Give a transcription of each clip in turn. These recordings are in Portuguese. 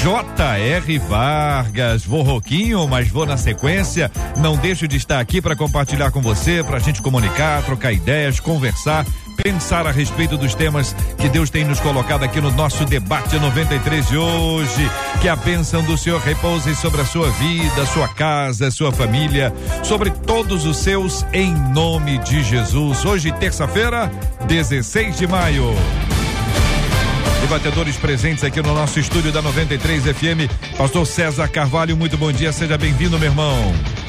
J.R. Vargas. Vou roquinho, mas vou na sequência. Não deixo de estar aqui para compartilhar com você, para a gente comunicar, trocar ideias, conversar pensar a respeito dos temas que Deus tem nos colocado aqui no nosso debate 93 de hoje. Que a bênção do Senhor repouse sobre a sua vida, sua casa, sua família, sobre todos os seus, em nome de Jesus. Hoje, terça-feira, 16 de maio. Debatedores presentes aqui no nosso estúdio da 93 FM. Pastor César Carvalho, muito bom dia, seja bem-vindo, meu irmão.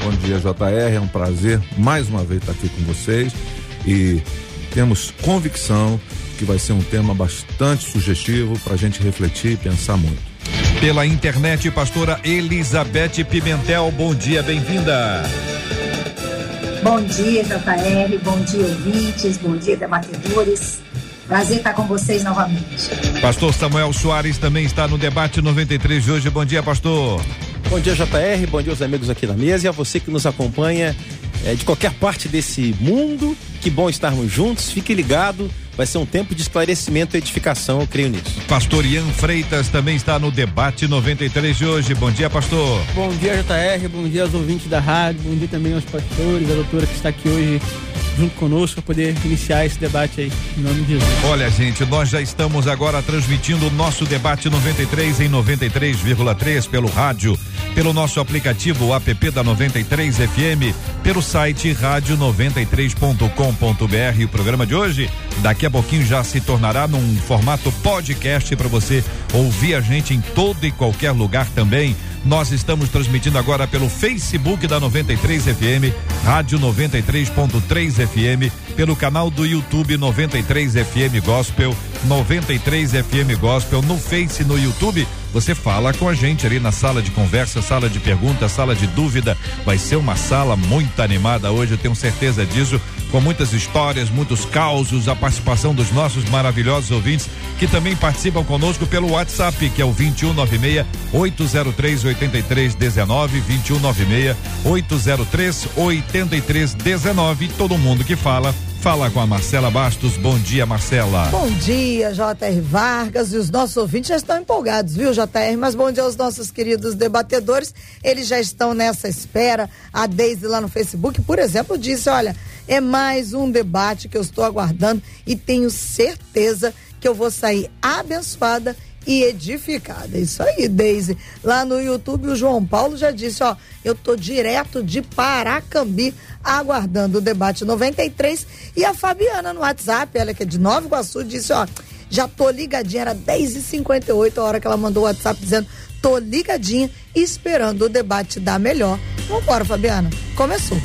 Bom dia, JR. É um prazer mais uma vez estar aqui com vocês. E temos convicção que vai ser um tema bastante sugestivo para a gente refletir e pensar muito. Pela internet, pastora Elizabeth Pimentel, bom dia, bem-vinda. Bom dia, JR, bom dia, ouvintes, bom dia, debatedores. Prazer estar com vocês novamente. Pastor Samuel Soares também está no debate 93 de hoje. Bom dia, pastor. Bom dia, JR. Bom dia aos amigos aqui na mesa e a você que nos acompanha é, de qualquer parte desse mundo. Que bom estarmos juntos. Fique ligado. Vai ser um tempo de esclarecimento e edificação, eu creio nisso. Pastor Ian Freitas também está no debate 93 de hoje. Bom dia, pastor. Bom dia, JR. Bom dia aos ouvintes da rádio. Bom dia também aos pastores, a doutora que está aqui hoje junto conosco para poder iniciar esse debate aí, em nome de Jesus. Olha, gente, nós já estamos agora transmitindo o nosso debate 93 em 93,3 pelo rádio, pelo nosso aplicativo app da 93 FM, pelo site rádio93.com.br. O programa de hoje, daqui a pouquinho já se tornará num formato podcast para você ouvir a gente em todo e qualquer lugar também nós estamos transmitindo agora pelo Facebook da 93 FM, Rádio 93.3 FM, pelo canal do YouTube 93 FM Gospel, 93 FM Gospel, no Face, no YouTube. Você fala com a gente ali na sala de conversa, sala de perguntas, sala de dúvida. Vai ser uma sala muito animada hoje, eu tenho certeza disso com muitas histórias, muitos causos, a participação dos nossos maravilhosos ouvintes que também participam conosco pelo WhatsApp, que é o 2196 803 8319, 2196 803 8319. Todo mundo que fala Fala com a Marcela Bastos. Bom dia, Marcela. Bom dia, J.R. Vargas. E os nossos ouvintes já estão empolgados, viu, J.R.? Mas bom dia aos nossos queridos debatedores. Eles já estão nessa espera. A Deise lá no Facebook, por exemplo, disse: olha, é mais um debate que eu estou aguardando e tenho certeza que eu vou sair abençoada e edificada. Isso aí, Deise. Lá no YouTube, o João Paulo já disse, ó, eu tô direto de Paracambi, aguardando o debate 93. E a Fabiana no WhatsApp, ela que é de Nova Iguaçu, disse, ó, já tô ligadinha, era 10h58 a hora que ela mandou o WhatsApp dizendo, tô ligadinha, esperando o debate dar melhor. Vambora, Fabiana. Começou.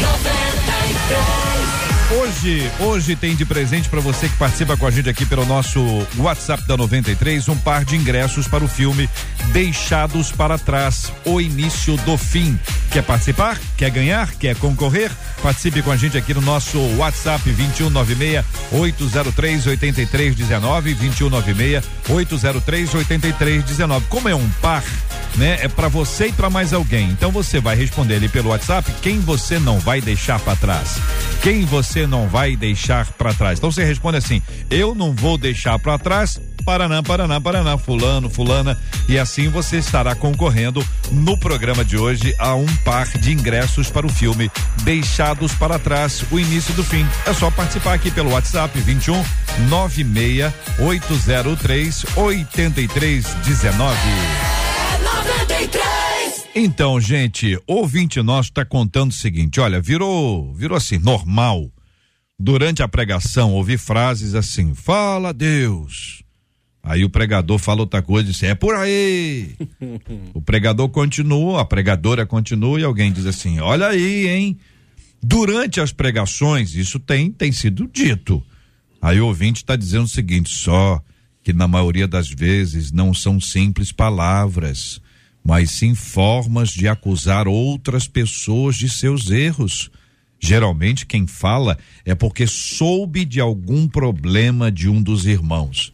93. Hoje, hoje tem de presente para você que participa com a gente aqui pelo nosso WhatsApp da 93 um par de ingressos para o filme Deixados para Trás, o início do fim. Quer participar? Quer ganhar? Quer concorrer? Participe com a gente aqui no nosso WhatsApp 2196 803 8319 2196 803 8319. Como é um par, né? É para você e para mais alguém. Então você vai responder ali pelo WhatsApp quem você não vai deixar para trás. Quem você você não vai deixar para trás. Então você responde assim: eu não vou deixar para trás. Paraná, Paraná, Paraná, fulano, fulana, e assim você estará concorrendo no programa de hoje a um par de ingressos para o filme Deixados para Trás, o início do fim. É só participar aqui pelo WhatsApp 21 96 803 8319. É 93. Então, gente, ouvinte nosso está contando o seguinte: olha, virou, virou assim, normal durante a pregação, ouvi frases assim: fala Deus. Aí o pregador fala outra coisa e diz: é por aí. o pregador continua, a pregadora continua e alguém diz assim: olha aí, hein? Durante as pregações, isso tem, tem sido dito. Aí o ouvinte está dizendo o seguinte: só que na maioria das vezes não são simples palavras, mas sim formas de acusar outras pessoas de seus erros. Geralmente quem fala é porque soube de algum problema de um dos irmãos.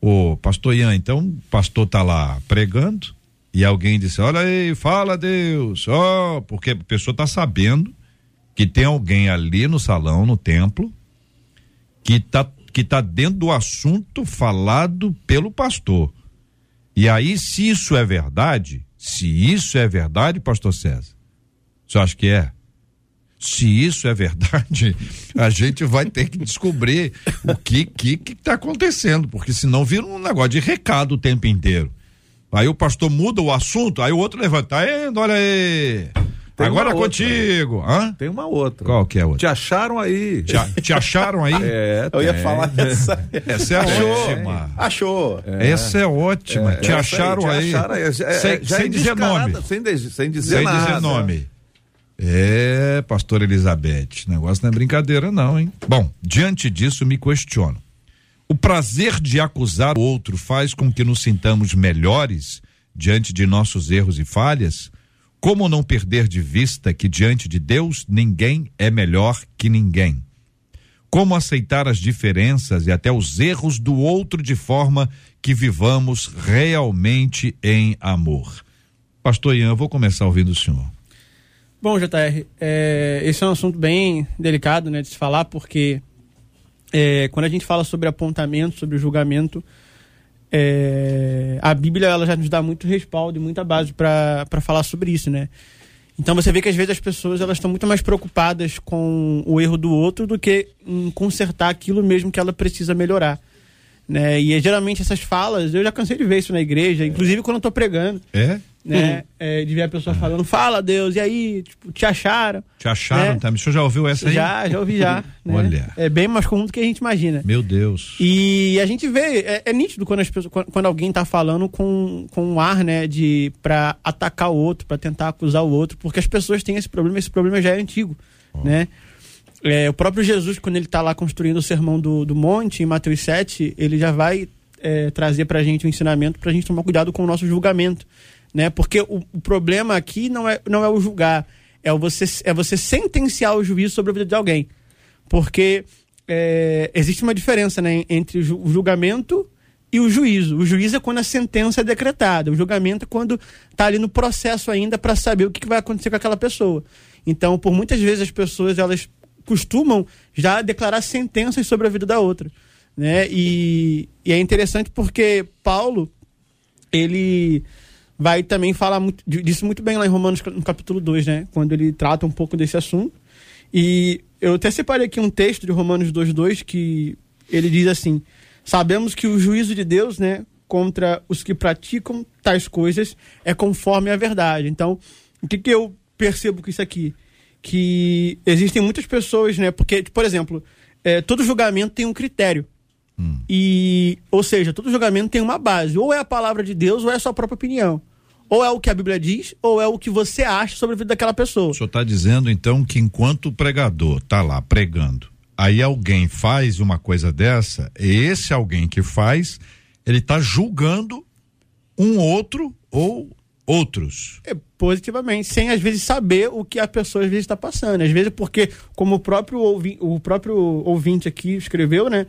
Ô, pastor Ian, então o pastor tá lá pregando e alguém disse: "Olha aí, fala Deus". Ó, oh, porque a pessoa tá sabendo que tem alguém ali no salão, no templo, que tá que tá dentro do assunto falado pelo pastor. E aí, se isso é verdade, se isso é verdade, pastor César, você acha que é? Se isso é verdade, a gente vai ter que descobrir o que que que tá acontecendo, porque senão vira um negócio de recado o tempo inteiro. Aí o pastor muda o assunto, aí o outro levanta, tá olha aí. Tem Agora é contigo. Hã? Tem uma outra. Qual que é a outra? Te acharam aí. Te, te acharam aí? É, eu ia falar essa. Essa é ótima. Achou. É. Essa é ótima. É, te acharam aí. Te acharam aí. É, sem, sem dizer nome. Sem, de, sem dizer sem nada. dizer nome. É, pastor Elizabeth, negócio não é brincadeira não, hein? Bom, diante disso me questiono. O prazer de acusar o outro faz com que nos sintamos melhores diante de nossos erros e falhas? Como não perder de vista que diante de Deus ninguém é melhor que ninguém? Como aceitar as diferenças e até os erros do outro de forma que vivamos realmente em amor? Pastor Ian, eu vou começar ouvindo o senhor. Bom, JR, é, esse é um assunto bem delicado né, de se falar, porque é, quando a gente fala sobre apontamento, sobre julgamento, é, a Bíblia ela já nos dá muito respaldo e muita base para falar sobre isso, né? Então você vê que às vezes as pessoas elas estão muito mais preocupadas com o erro do outro do que em consertar aquilo mesmo que ela precisa melhorar. Né? E geralmente essas falas, eu já cansei de ver isso na igreja, inclusive quando eu tô pregando. É? Né? Uhum. É, de ver a pessoa falando, fala Deus, e aí, tipo, te acharam. Te acharam, né? tá? O senhor já ouviu essa aí? Já, já ouvi já. né? Olha. É bem mais comum do que a gente imagina. Meu Deus. E a gente vê, é, é nítido quando, as pessoas, quando, alguém tá falando com, com um ar, né, de pra atacar o outro, para tentar acusar o outro, porque as pessoas têm esse problema, esse problema já é antigo, oh. né? É, o próprio Jesus, quando ele está lá construindo o sermão do, do monte, em Mateus 7, ele já vai é, trazer para a gente um ensinamento para a gente tomar cuidado com o nosso julgamento né? Porque o, o, problema aqui não é, não é o julgar, é o você é você sentenciar o juízo sobre a vida de alguém, porque é, existe uma diferença, né, entre o julgamento e o juízo. O juízo é quando a sentença é decretada. O julgamento é quando está ali no processo ainda para saber o que, que vai acontecer com aquela pessoa. Então, por muitas vezes as pessoas elas costumam já declarar sentenças sobre a vida da outra, né? E, e é interessante porque Paulo ele vai também falar muito, disso muito bem lá em Romanos no capítulo 2, né? Quando ele trata um pouco desse assunto. E eu até separei aqui um texto de Romanos 2,2 que ele diz assim: Sabemos que o juízo de Deus, né, contra os que praticam tais coisas é conforme a verdade. Então, o que, que eu percebo com isso aqui? Que existem muitas pessoas, né? Porque, por exemplo, é, todo julgamento tem um critério. Hum. E, ou seja, todo julgamento tem uma base. Ou é a palavra de Deus, ou é a sua própria opinião. Ou é o que a Bíblia diz, ou é o que você acha sobre a vida daquela pessoa. O senhor está dizendo, então, que enquanto o pregador está lá pregando, aí alguém faz uma coisa dessa, esse alguém que faz, ele está julgando um outro ou outros. É, positivamente, sem às vezes saber o que a pessoa às vezes está passando. Às vezes porque, como o próprio, ouvi, o próprio ouvinte aqui escreveu, né?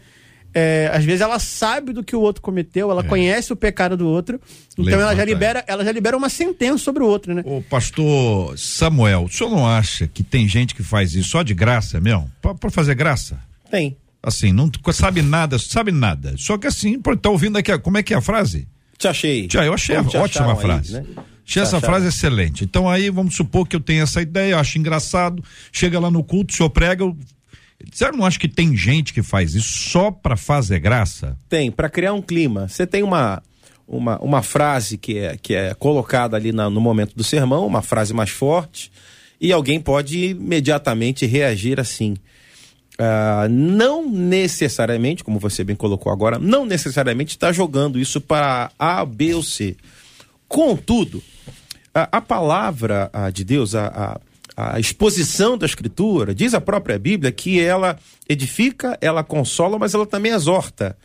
É, às vezes ela sabe do que o outro cometeu, ela é. conhece o pecado do outro, então Levanta. ela já libera, ela já libera uma sentença sobre o outro, né? O pastor Samuel, o senhor não acha que tem gente que faz isso só de graça mesmo? Para fazer graça? Tem. Assim, não sabe nada, sabe nada. Só que assim, tá ouvindo aqui, como é que é a frase? Te achei. Te, eu achei Como ótima a frase. Aí, né? Achei essa frase excelente. Então aí vamos supor que eu tenho essa ideia, eu acho engraçado, chega lá no culto, o senhor prega, eu você não acha que tem gente que faz isso só para fazer graça? Tem, para criar um clima. Você tem uma, uma, uma frase que é, que é colocada ali na, no momento do sermão, uma frase mais forte, e alguém pode imediatamente reagir assim. Uh, não necessariamente, como você bem colocou agora, não necessariamente está jogando isso para A, B ou C. Contudo, a, a palavra a, de Deus, a, a exposição da Escritura, diz a própria Bíblia que ela edifica, ela consola, mas ela também exorta.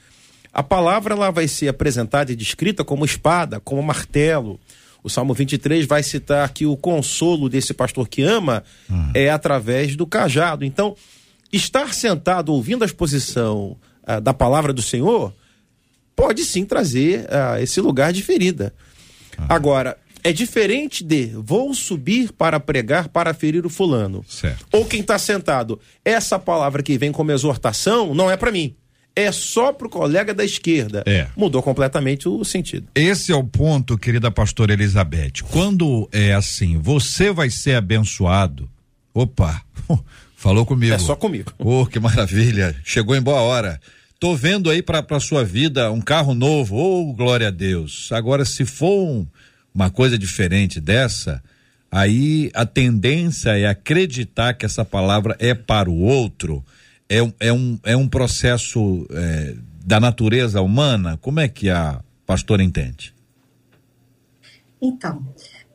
A palavra ela vai ser apresentada e descrita como espada, como martelo, O Salmo 23 vai citar que o consolo desse pastor que ama Hum. é através do cajado. Então, estar sentado ouvindo a exposição ah, da palavra do Senhor pode sim trazer ah, esse lugar de ferida. Agora, é diferente de vou subir para pregar para ferir o fulano. Certo. Ou quem está sentado, essa palavra que vem como exortação não é para mim. É só pro colega da esquerda. É. Mudou completamente o sentido. Esse é o ponto, querida pastora Elizabeth. Quando é assim, você vai ser abençoado. Opa, falou comigo. É só comigo. Oh, que maravilha. Chegou em boa hora. Tô vendo aí para sua vida um carro novo. Oh, glória a Deus. Agora, se for um- uma coisa diferente dessa, aí a tendência é acreditar que essa palavra é para o outro. É, um- é, um, é um processo é, da natureza humana. Como é que a pastora entende? Então,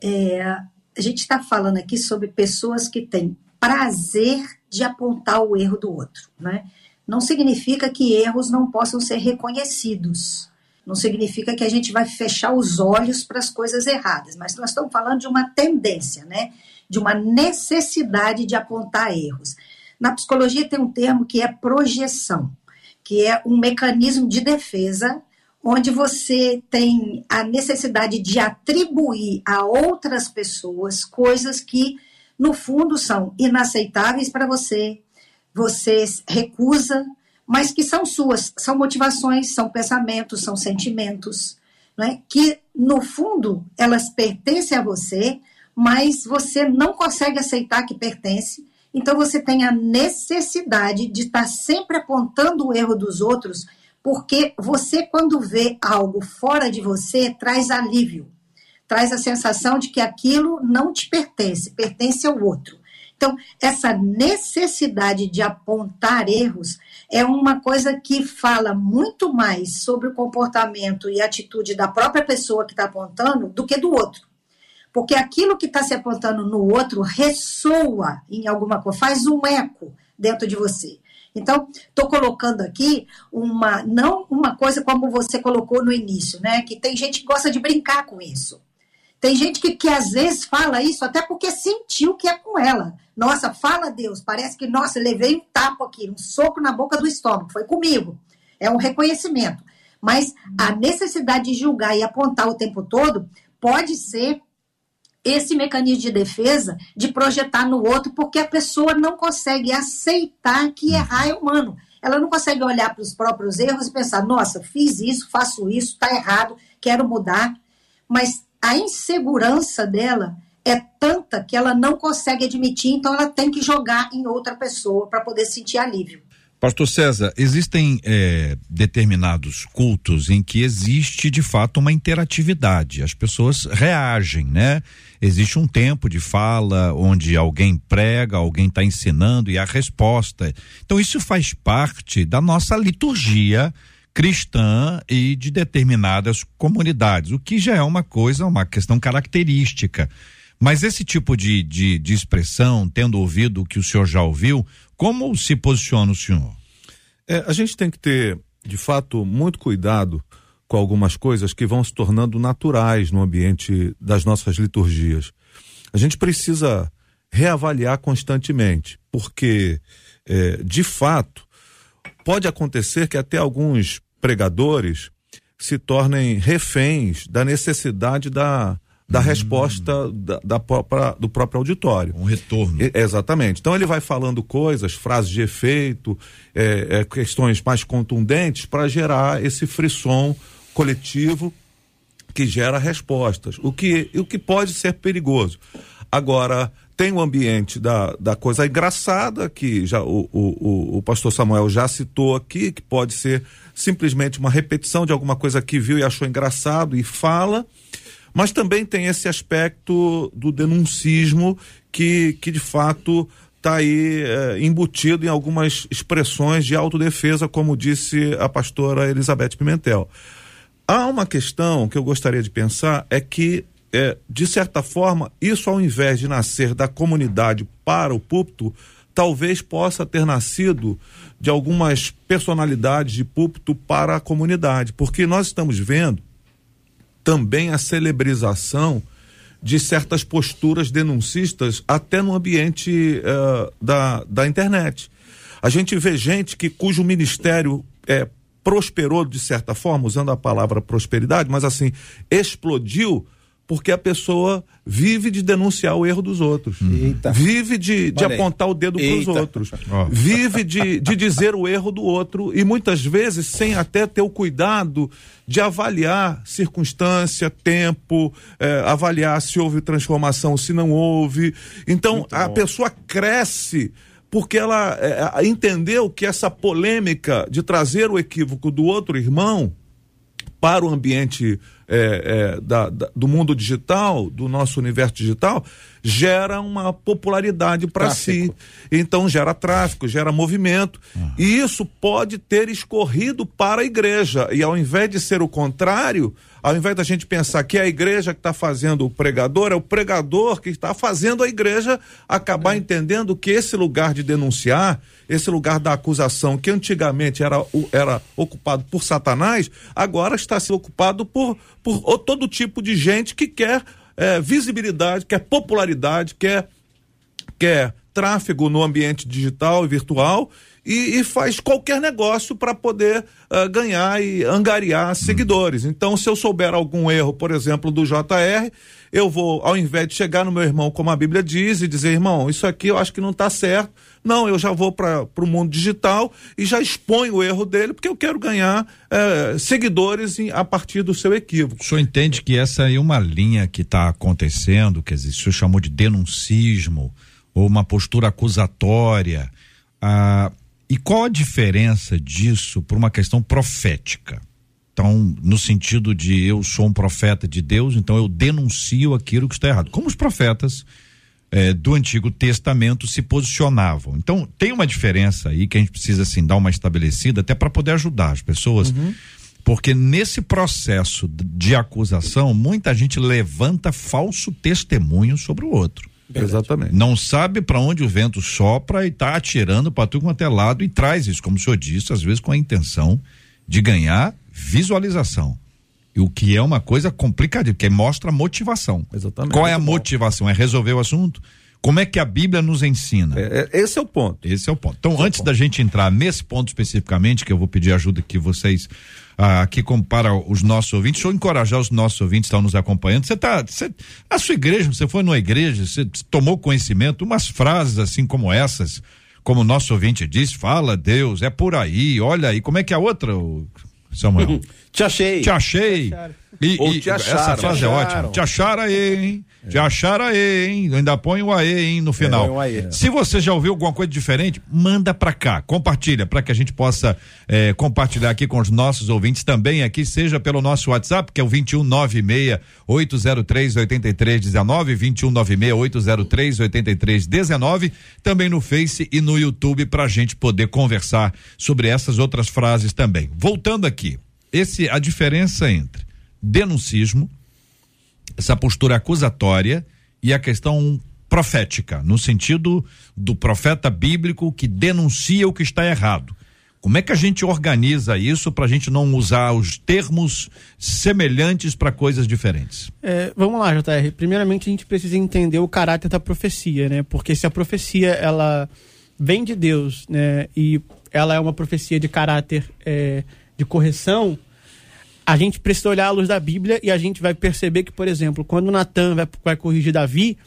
é, a gente está falando aqui sobre pessoas que têm prazer de apontar o erro do outro, né? Não significa que erros não possam ser reconhecidos. Não significa que a gente vai fechar os olhos para as coisas erradas, mas nós estamos falando de uma tendência, né? De uma necessidade de apontar erros. Na psicologia tem um termo que é projeção, que é um mecanismo de defesa onde você tem a necessidade de atribuir a outras pessoas coisas que, no fundo, são inaceitáveis para você, você recusa, mas que são suas, são motivações, são pensamentos, são sentimentos, não é? que, no fundo, elas pertencem a você, mas você não consegue aceitar que pertence, então você tem a necessidade de estar sempre apontando o erro dos outros porque você, quando vê algo fora de você, traz alívio, traz a sensação de que aquilo não te pertence, pertence ao outro. Então, essa necessidade de apontar erros é uma coisa que fala muito mais sobre o comportamento e atitude da própria pessoa que está apontando do que do outro. Porque aquilo que está se apontando no outro ressoa em alguma coisa, faz um eco dentro de você. Então, estou colocando aqui uma, não uma coisa como você colocou no início, né? Que tem gente que gosta de brincar com isso. Tem gente que, que às vezes fala isso até porque sentiu que é com ela. Nossa, fala Deus, parece que, nossa, levei um tapa aqui, um soco na boca do estômago, foi comigo. É um reconhecimento. Mas a necessidade de julgar e apontar o tempo todo pode ser esse mecanismo de defesa de projetar no outro, porque a pessoa não consegue aceitar que errar é humano. Ela não consegue olhar para os próprios erros e pensar: nossa, fiz isso, faço isso, está errado, quero mudar. Mas a insegurança dela é tanta que ela não consegue admitir, então ela tem que jogar em outra pessoa para poder sentir alívio. Pastor César, existem eh, determinados cultos em que existe de fato uma interatividade. As pessoas reagem, né? Existe um tempo de fala onde alguém prega, alguém está ensinando e a resposta. Então isso faz parte da nossa liturgia cristã e de determinadas comunidades, o que já é uma coisa, uma questão característica. Mas esse tipo de, de, de expressão, tendo ouvido o que o senhor já ouviu, como se posiciona o senhor? É, a gente tem que ter, de fato, muito cuidado com algumas coisas que vão se tornando naturais no ambiente das nossas liturgias. A gente precisa reavaliar constantemente, porque, é, de fato, pode acontecer que até alguns pregadores se tornem reféns da necessidade da, da resposta da, da própria- do próprio auditório. Um retorno. E- Exatamente. Então ele vai falando coisas, frases de efeito, é, é, questões mais contundentes para gerar esse frisson coletivo que gera respostas, o que, o que pode ser perigoso. Agora, tem o ambiente da, da coisa engraçada, que já o, o, o, o pastor Samuel já citou aqui, que pode ser simplesmente uma repetição de alguma coisa que viu e achou engraçado e fala. Mas também tem esse aspecto do denuncismo que, que de fato está aí eh, embutido em algumas expressões de autodefesa, como disse a pastora Elizabeth Pimentel. Há uma questão que eu gostaria de pensar é que, eh, de certa forma, isso ao invés de nascer da comunidade para o púlpito, talvez possa ter nascido de algumas personalidades de púlpito para a comunidade, porque nós estamos vendo também a celebrização de certas posturas denuncistas até no ambiente uh, da, da internet. A gente vê gente que cujo ministério é, prosperou de certa forma, usando a palavra prosperidade, mas assim, explodiu porque a pessoa vive de denunciar o erro dos outros. Eita. Vive de, de apontar o dedo para os outros. Vive de, de dizer o erro do outro e muitas vezes sem até ter o cuidado de avaliar circunstância, tempo, eh, avaliar se houve transformação, se não houve. Então a pessoa cresce porque ela eh, entendeu que essa polêmica de trazer o equívoco do outro irmão para o ambiente é, é, da- da- do mundo digital, do nosso universo digital, gera uma popularidade para si. Então gera tráfico, gera movimento. E isso pode ter escorrido para a igreja. E ao invés de ser o contrário, ao invés da gente pensar que é a igreja que está fazendo o pregador, é o pregador que está fazendo a igreja acabar entendendo que esse lugar de denunciar, esse lugar da acusação, que antigamente era, era ocupado por Satanás, agora está sendo ocupado por, por todo tipo de gente que quer eh, visibilidade, quer popularidade, quer quer tráfego no ambiente digital e virtual e, e faz qualquer negócio para poder ah, ganhar e angariar seguidores. Então, se eu souber algum erro, por exemplo, do JR, eu vou, ao invés de chegar no meu irmão, como a Bíblia diz, e dizer, irmão, isso aqui eu acho que não está certo. Não, eu já vou para o mundo digital e já exponho o erro dele, porque eu quero ganhar eh, seguidores em- a partir do seu equívoco. O senhor entende que essa é uma linha que está acontecendo, quer dizer, o senhor chamou de denuncismo ou uma postura acusatória. Ah, e qual a diferença disso por uma questão profética? Então, no sentido de eu sou um profeta de Deus, então eu denuncio aquilo que está errado. Como os profetas eh, do Antigo Testamento se posicionavam. Então, tem uma diferença aí que a gente precisa assim dar uma estabelecida até para poder ajudar as pessoas. Porque nesse processo de acusação, muita gente levanta falso testemunho sobre o outro. Exatamente. Não sabe para onde o vento sopra e está atirando para tudo quanto é lado e traz isso, como o senhor disse, às vezes com a intenção de ganhar visualização. E o que é uma coisa complicada, porque mostra motivação. Exatamente. Qual é a motivação? É resolver o assunto? Como é que a Bíblia nos ensina? É, é, esse é o ponto. Esse é o ponto. Então, antes da gente entrar nesse ponto especificamente, que eu vou pedir ajuda que vocês aqui como para os nossos ouvintes, deixa eu encorajar os nossos ouvintes que estão nos acompanhando. Você tá, você, a sua igreja, você foi numa igreja, você tomou conhecimento, umas frases assim como essas, como o nosso ouvinte diz, fala Deus, é por aí, olha aí, como é que é a outra, Samuel? Te achei. Te achei. E, Ou e te essa acharam. frase Te é ótima. Te acharam aí, hein? Te acharam aí, hein? Ainda põe o aê, hein, no final. põe o aê. Se você já ouviu alguma coisa diferente, manda pra cá, compartilha, para que a gente possa eh, compartilhar aqui com os nossos ouvintes também aqui, seja pelo nosso WhatsApp, que é o 2196 803 8319, 2196 803 8319, também no Face e no YouTube pra gente poder conversar sobre essas outras frases também. Voltando aqui, esse a diferença entre denuncismo, essa postura acusatória e a questão profética, no sentido do profeta bíblico que denuncia o que está errado. Como é que a gente organiza isso para a gente não usar os termos semelhantes para coisas diferentes? É, vamos lá, JR. Primeiramente, a gente precisa entender o caráter da profecia, né? Porque se a profecia ela vem de Deus, né? E ela é uma profecia de caráter é, de correção, a gente precisa olhar à luz da Bíblia e a gente vai perceber que, por exemplo, quando Natan vai, vai corrigir Davi,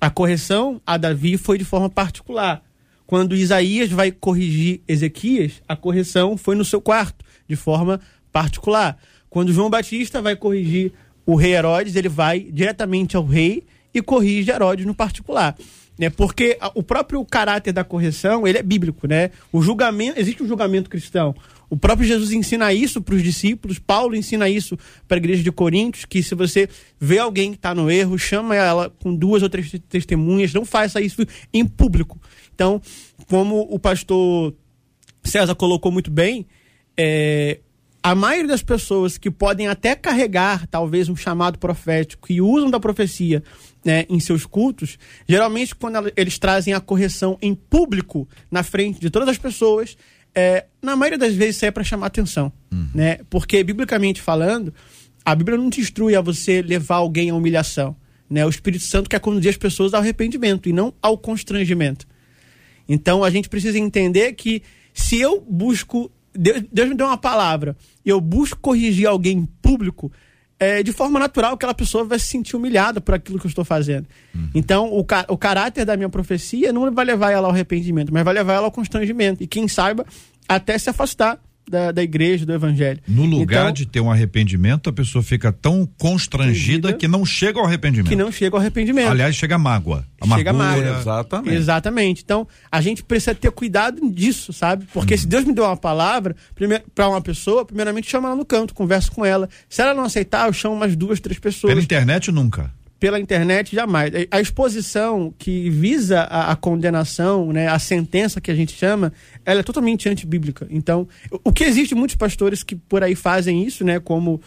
a correção a Davi foi de forma particular. Quando Isaías vai corrigir Ezequias, a correção foi no seu quarto, de forma particular. Quando João Batista vai corrigir o rei Herodes, ele vai diretamente ao rei e corrige Herodes no particular. Né? Porque a- o próprio caráter da correção, ele é bíblico, né? O julgamento, existe um julgamento cristão. O próprio Jesus ensina isso para os discípulos, Paulo ensina isso para a igreja de Coríntios, que se você vê alguém que está no erro, chama ela com duas ou três testemunhas, não faça isso em público. Então, como o pastor César colocou muito bem, é, a maioria das pessoas que podem até carregar talvez um chamado profético e usam da profecia né, em seus cultos, geralmente quando eles trazem a correção em público na frente de todas as pessoas, é, na maioria das vezes isso é para chamar atenção, né? Porque biblicamente falando, a Bíblia não te instrui a você levar alguém à humilhação. Né? O Espírito Santo quer conduzir as pessoas ao arrependimento e não ao constrangimento. Então a gente precisa entender que se eu busco. Deus, Deus me deu uma palavra e eu busco corrigir alguém em público, é, de forma natural aquela pessoa vai se sentir humilhada por aquilo que eu estou fazendo. Uhum. Então, o, ca o caráter da minha profecia não vai levar ela ao arrependimento, mas vai levar ela ao constrangimento. E quem saiba, até se afastar da, da igreja, do evangelho. No lugar então, de ter um arrependimento, a pessoa fica tão constrangida que não chega ao arrependimento. Que não chega ao arrependimento. Aliás, chega a mágoa. A chega a mágoa. Exatamente. Exatamente. Então, a gente precisa ter cuidado disso, sabe? Porque hum. se Deus me deu uma palavra para uma pessoa, primeiramente chama ela no canto, converso com ela. Se ela não aceitar, eu chamo umas duas, três pessoas. Pela internet, nunca pela internet jamais. A exposição que visa a, a, condenação, né, a sentença que a gente chama, ela é totalmente antibíblica. Então, o que existe muitos pastores que por aí fazem isso, né, como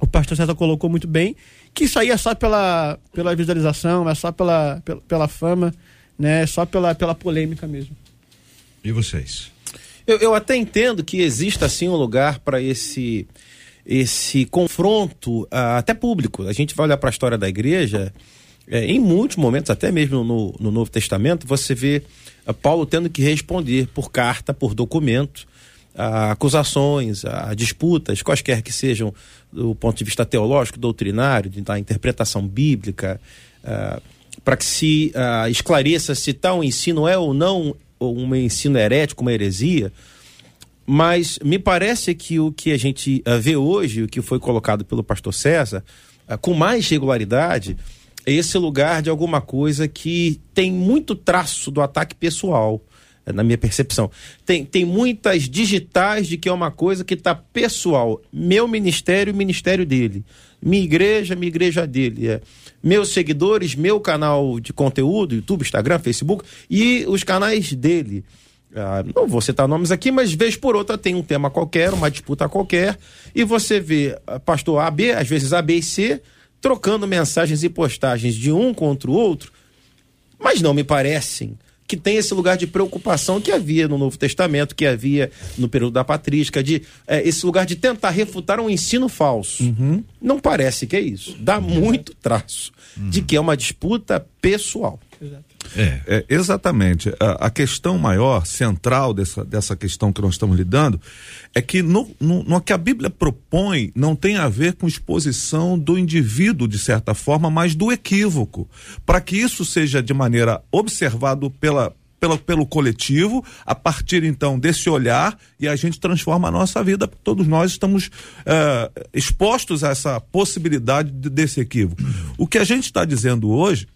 o pastor César colocou muito bem, que isso aí é só pela, pela visualização, é só pela, pela, pela fama, né, é só pela, pela polêmica mesmo. E vocês? Eu, eu até entendo que exista assim um lugar para esse esse confronto uh, até público. A gente vai olhar para a história da igreja, é, em muitos momentos, até mesmo no, no Novo Testamento, você vê uh, Paulo tendo que responder por carta, por documento, a acusações, a disputas, quaisquer que sejam do ponto de vista teológico, doutrinário, da interpretação bíblica, uh, para que se uh, esclareça se tal ensino é ou não um ensino herético, uma heresia. Mas me parece que o que a gente uh, vê hoje, o que foi colocado pelo pastor César, com mais regularidade, esse lugar de alguma coisa que tem muito traço do ataque pessoal, uh, na minha percepção. Tem, tem muitas digitais de que é uma coisa que está pessoal. Meu ministério, ministério dele. Minha igreja, minha igreja dele. É. Meus seguidores, meu canal de conteúdo, YouTube, Instagram, Facebook, e os canais dele. Ah, não vou citar nomes aqui, mas vez por outra tem um tema qualquer, uma disputa qualquer, e você vê ah, pastor AB, às vezes A, B e C, trocando mensagens e postagens de um contra o outro, mas não me parecem que tem esse lugar de preocupação que havia no Novo Testamento, que havia no período da patrística, de é, esse lugar de tentar refutar um ensino falso. Uhum. Não parece que é isso. Dá muito traço uhum. de que é uma disputa pessoal. Exato. É. é exatamente. A, a, questão maior, central dessa, dessa questão que nós estamos lidando, é que no, no, no, que a Bíblia propõe não tem a ver com exposição do indivíduo, de certa forma, mas do equívoco. Para que isso seja de maneira observado pela, pela, pelo coletivo, a partir então desse olhar, e a gente transforma a nossa vida. Todos nós estamos uh, expostos a essa possibilidade de, desse equívoco. O que a gente está dizendo hoje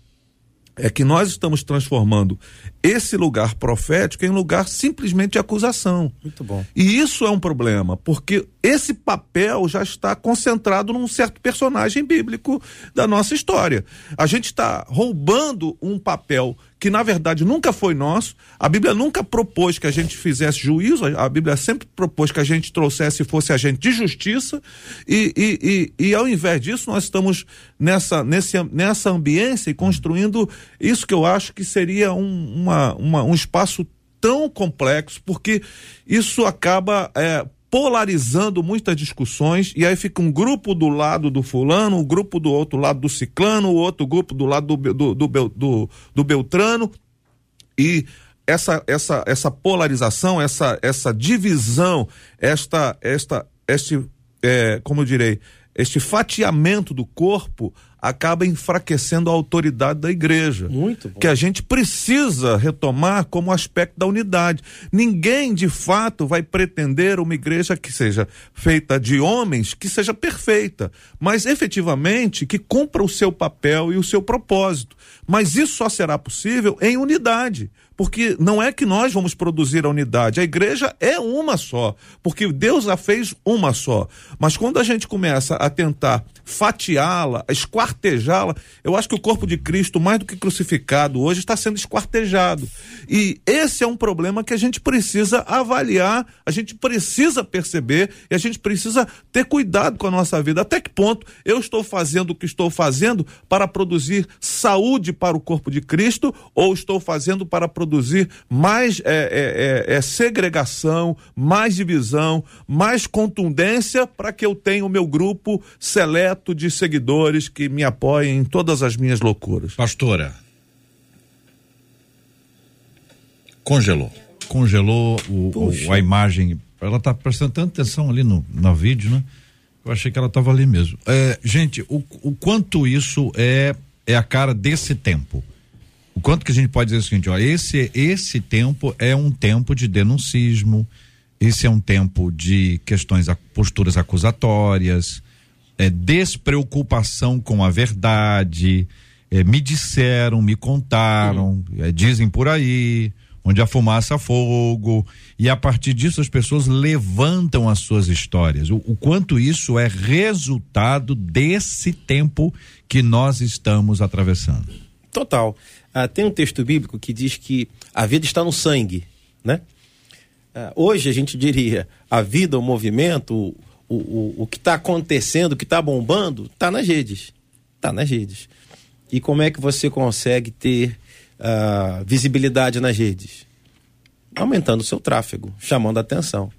é que nós estamos transformando esse lugar profético em lugar simplesmente de acusação. Muito bom. E isso é um problema, porque esse papel já está concentrado num certo personagem bíblico da nossa história. A gente está roubando um papel que na verdade nunca foi nosso. A Bíblia nunca propôs que a gente fizesse juízo, a Bíblia sempre propôs que a gente trouxesse e fosse agente de justiça, e, e, e, e ao invés disso, nós estamos nessa, nesse, nessa ambiência e construindo isso que eu acho que seria um, uma, uma, um espaço tão complexo, porque isso acaba é, polarizando muitas discussões e aí fica um grupo do lado do fulano, um grupo do outro lado do ciclano, o outro grupo do lado do, do, do, do, do Beltrano. E essa, essa, essa polarização, essa, essa divisão, esta, esta, este, é, como eu direi, este fatiamento do corpo acaba enfraquecendo a autoridade da igreja. Muito bom. Que a gente precisa retomar como aspecto da unidade. Ninguém, de fato, vai pretender uma igreja que seja feita de homens, que seja perfeita, mas efetivamente que cumpra o seu papel e o seu propósito. Mas isso só será possível em unidade porque não é que nós vamos produzir a unidade, a igreja é uma só, porque Deus a fez uma só. Mas quando a gente começa a tentar fatiá-la, esquartejá-la, eu acho que o corpo de Cristo, mais do que crucificado hoje, está sendo esquartejado. E esse é um problema que a gente precisa avaliar, a gente precisa perceber e a gente precisa ter cuidado com a nossa vida. Até que ponto eu estou fazendo o que estou fazendo para produzir saúde para o corpo de Cristo ou estou fazendo para produzir produzir mais é, é, é, é, segregação, mais divisão, mais contundência para que eu tenha o meu grupo seleto de seguidores que me apoiem em todas as minhas loucuras. Pastora. Congelou. Congelou o, o, a imagem. Ela está prestando tanta atenção ali no, no vídeo, né? Eu achei que ela estava ali mesmo. É, gente, o, o quanto isso é, é a cara desse tempo. O quanto que a gente pode dizer o seguinte, ó, esse, esse tempo é um tempo de denuncismo, esse é um tempo de questões, posturas acusatórias, é, despreocupação com a verdade, é, me disseram, me contaram, é, dizem por aí, onde a fumaça fogo, e a partir disso as pessoas levantam as suas histórias. O, o quanto isso é resultado desse tempo que nós estamos atravessando. Total. Ah, tem um texto bíblico que diz que a vida está no sangue, né? Ah, hoje a gente diria a vida, o movimento, o, o, o que está acontecendo, o que está bombando, está nas redes. Está nas redes. E como é que você consegue ter uh, visibilidade nas redes? Aumentando o seu tráfego, chamando a atenção.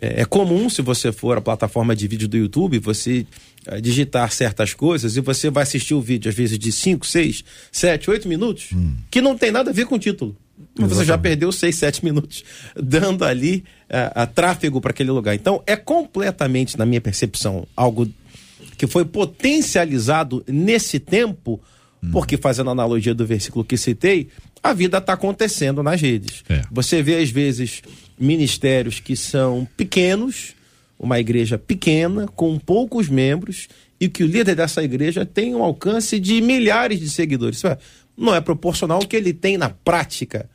É, é comum, se você for a plataforma de vídeo do YouTube, você uh, digitar certas coisas e você vai assistir o vídeo, às vezes, de 5, 6, 7, 8 minutos, hum. que não tem nada a ver com o título. Mas você já perdeu 6, 7 minutos dando ali uh, tráfego para aquele lugar. Então, é completamente, na minha percepção, algo que foi potencializado nesse tempo Hum. Porque, fazendo analogia do versículo que citei, a vida está acontecendo nas redes. É. Você vê, às vezes, ministérios que são pequenos, uma igreja pequena, com poucos membros, e que o líder dessa igreja tem um alcance de milhares de seguidores. Não é proporcional ao que ele tem na prática.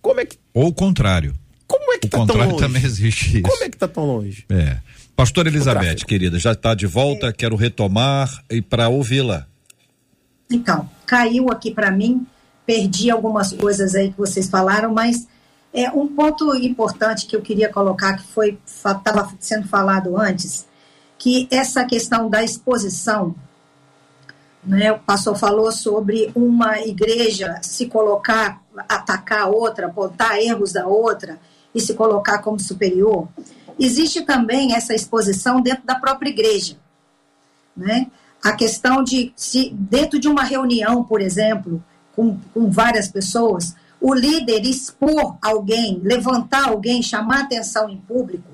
Como é que. Ou o contrário. Como é que está tão longe? também existe isso. Como é que está tão longe? É. Pastor Elizabeth, querida, já está de volta, é. quero retomar e para ouvi-la. Então, caiu aqui para mim, perdi algumas coisas aí que vocês falaram, mas é um ponto importante que eu queria colocar, que foi estava sendo falado antes, que essa questão da exposição, né, o pastor falou sobre uma igreja se colocar, atacar outra, apontar erros da outra e se colocar como superior. Existe também essa exposição dentro da própria igreja, né? a questão de se dentro de uma reunião, por exemplo, com, com várias pessoas, o líder expor alguém, levantar alguém, chamar atenção em público,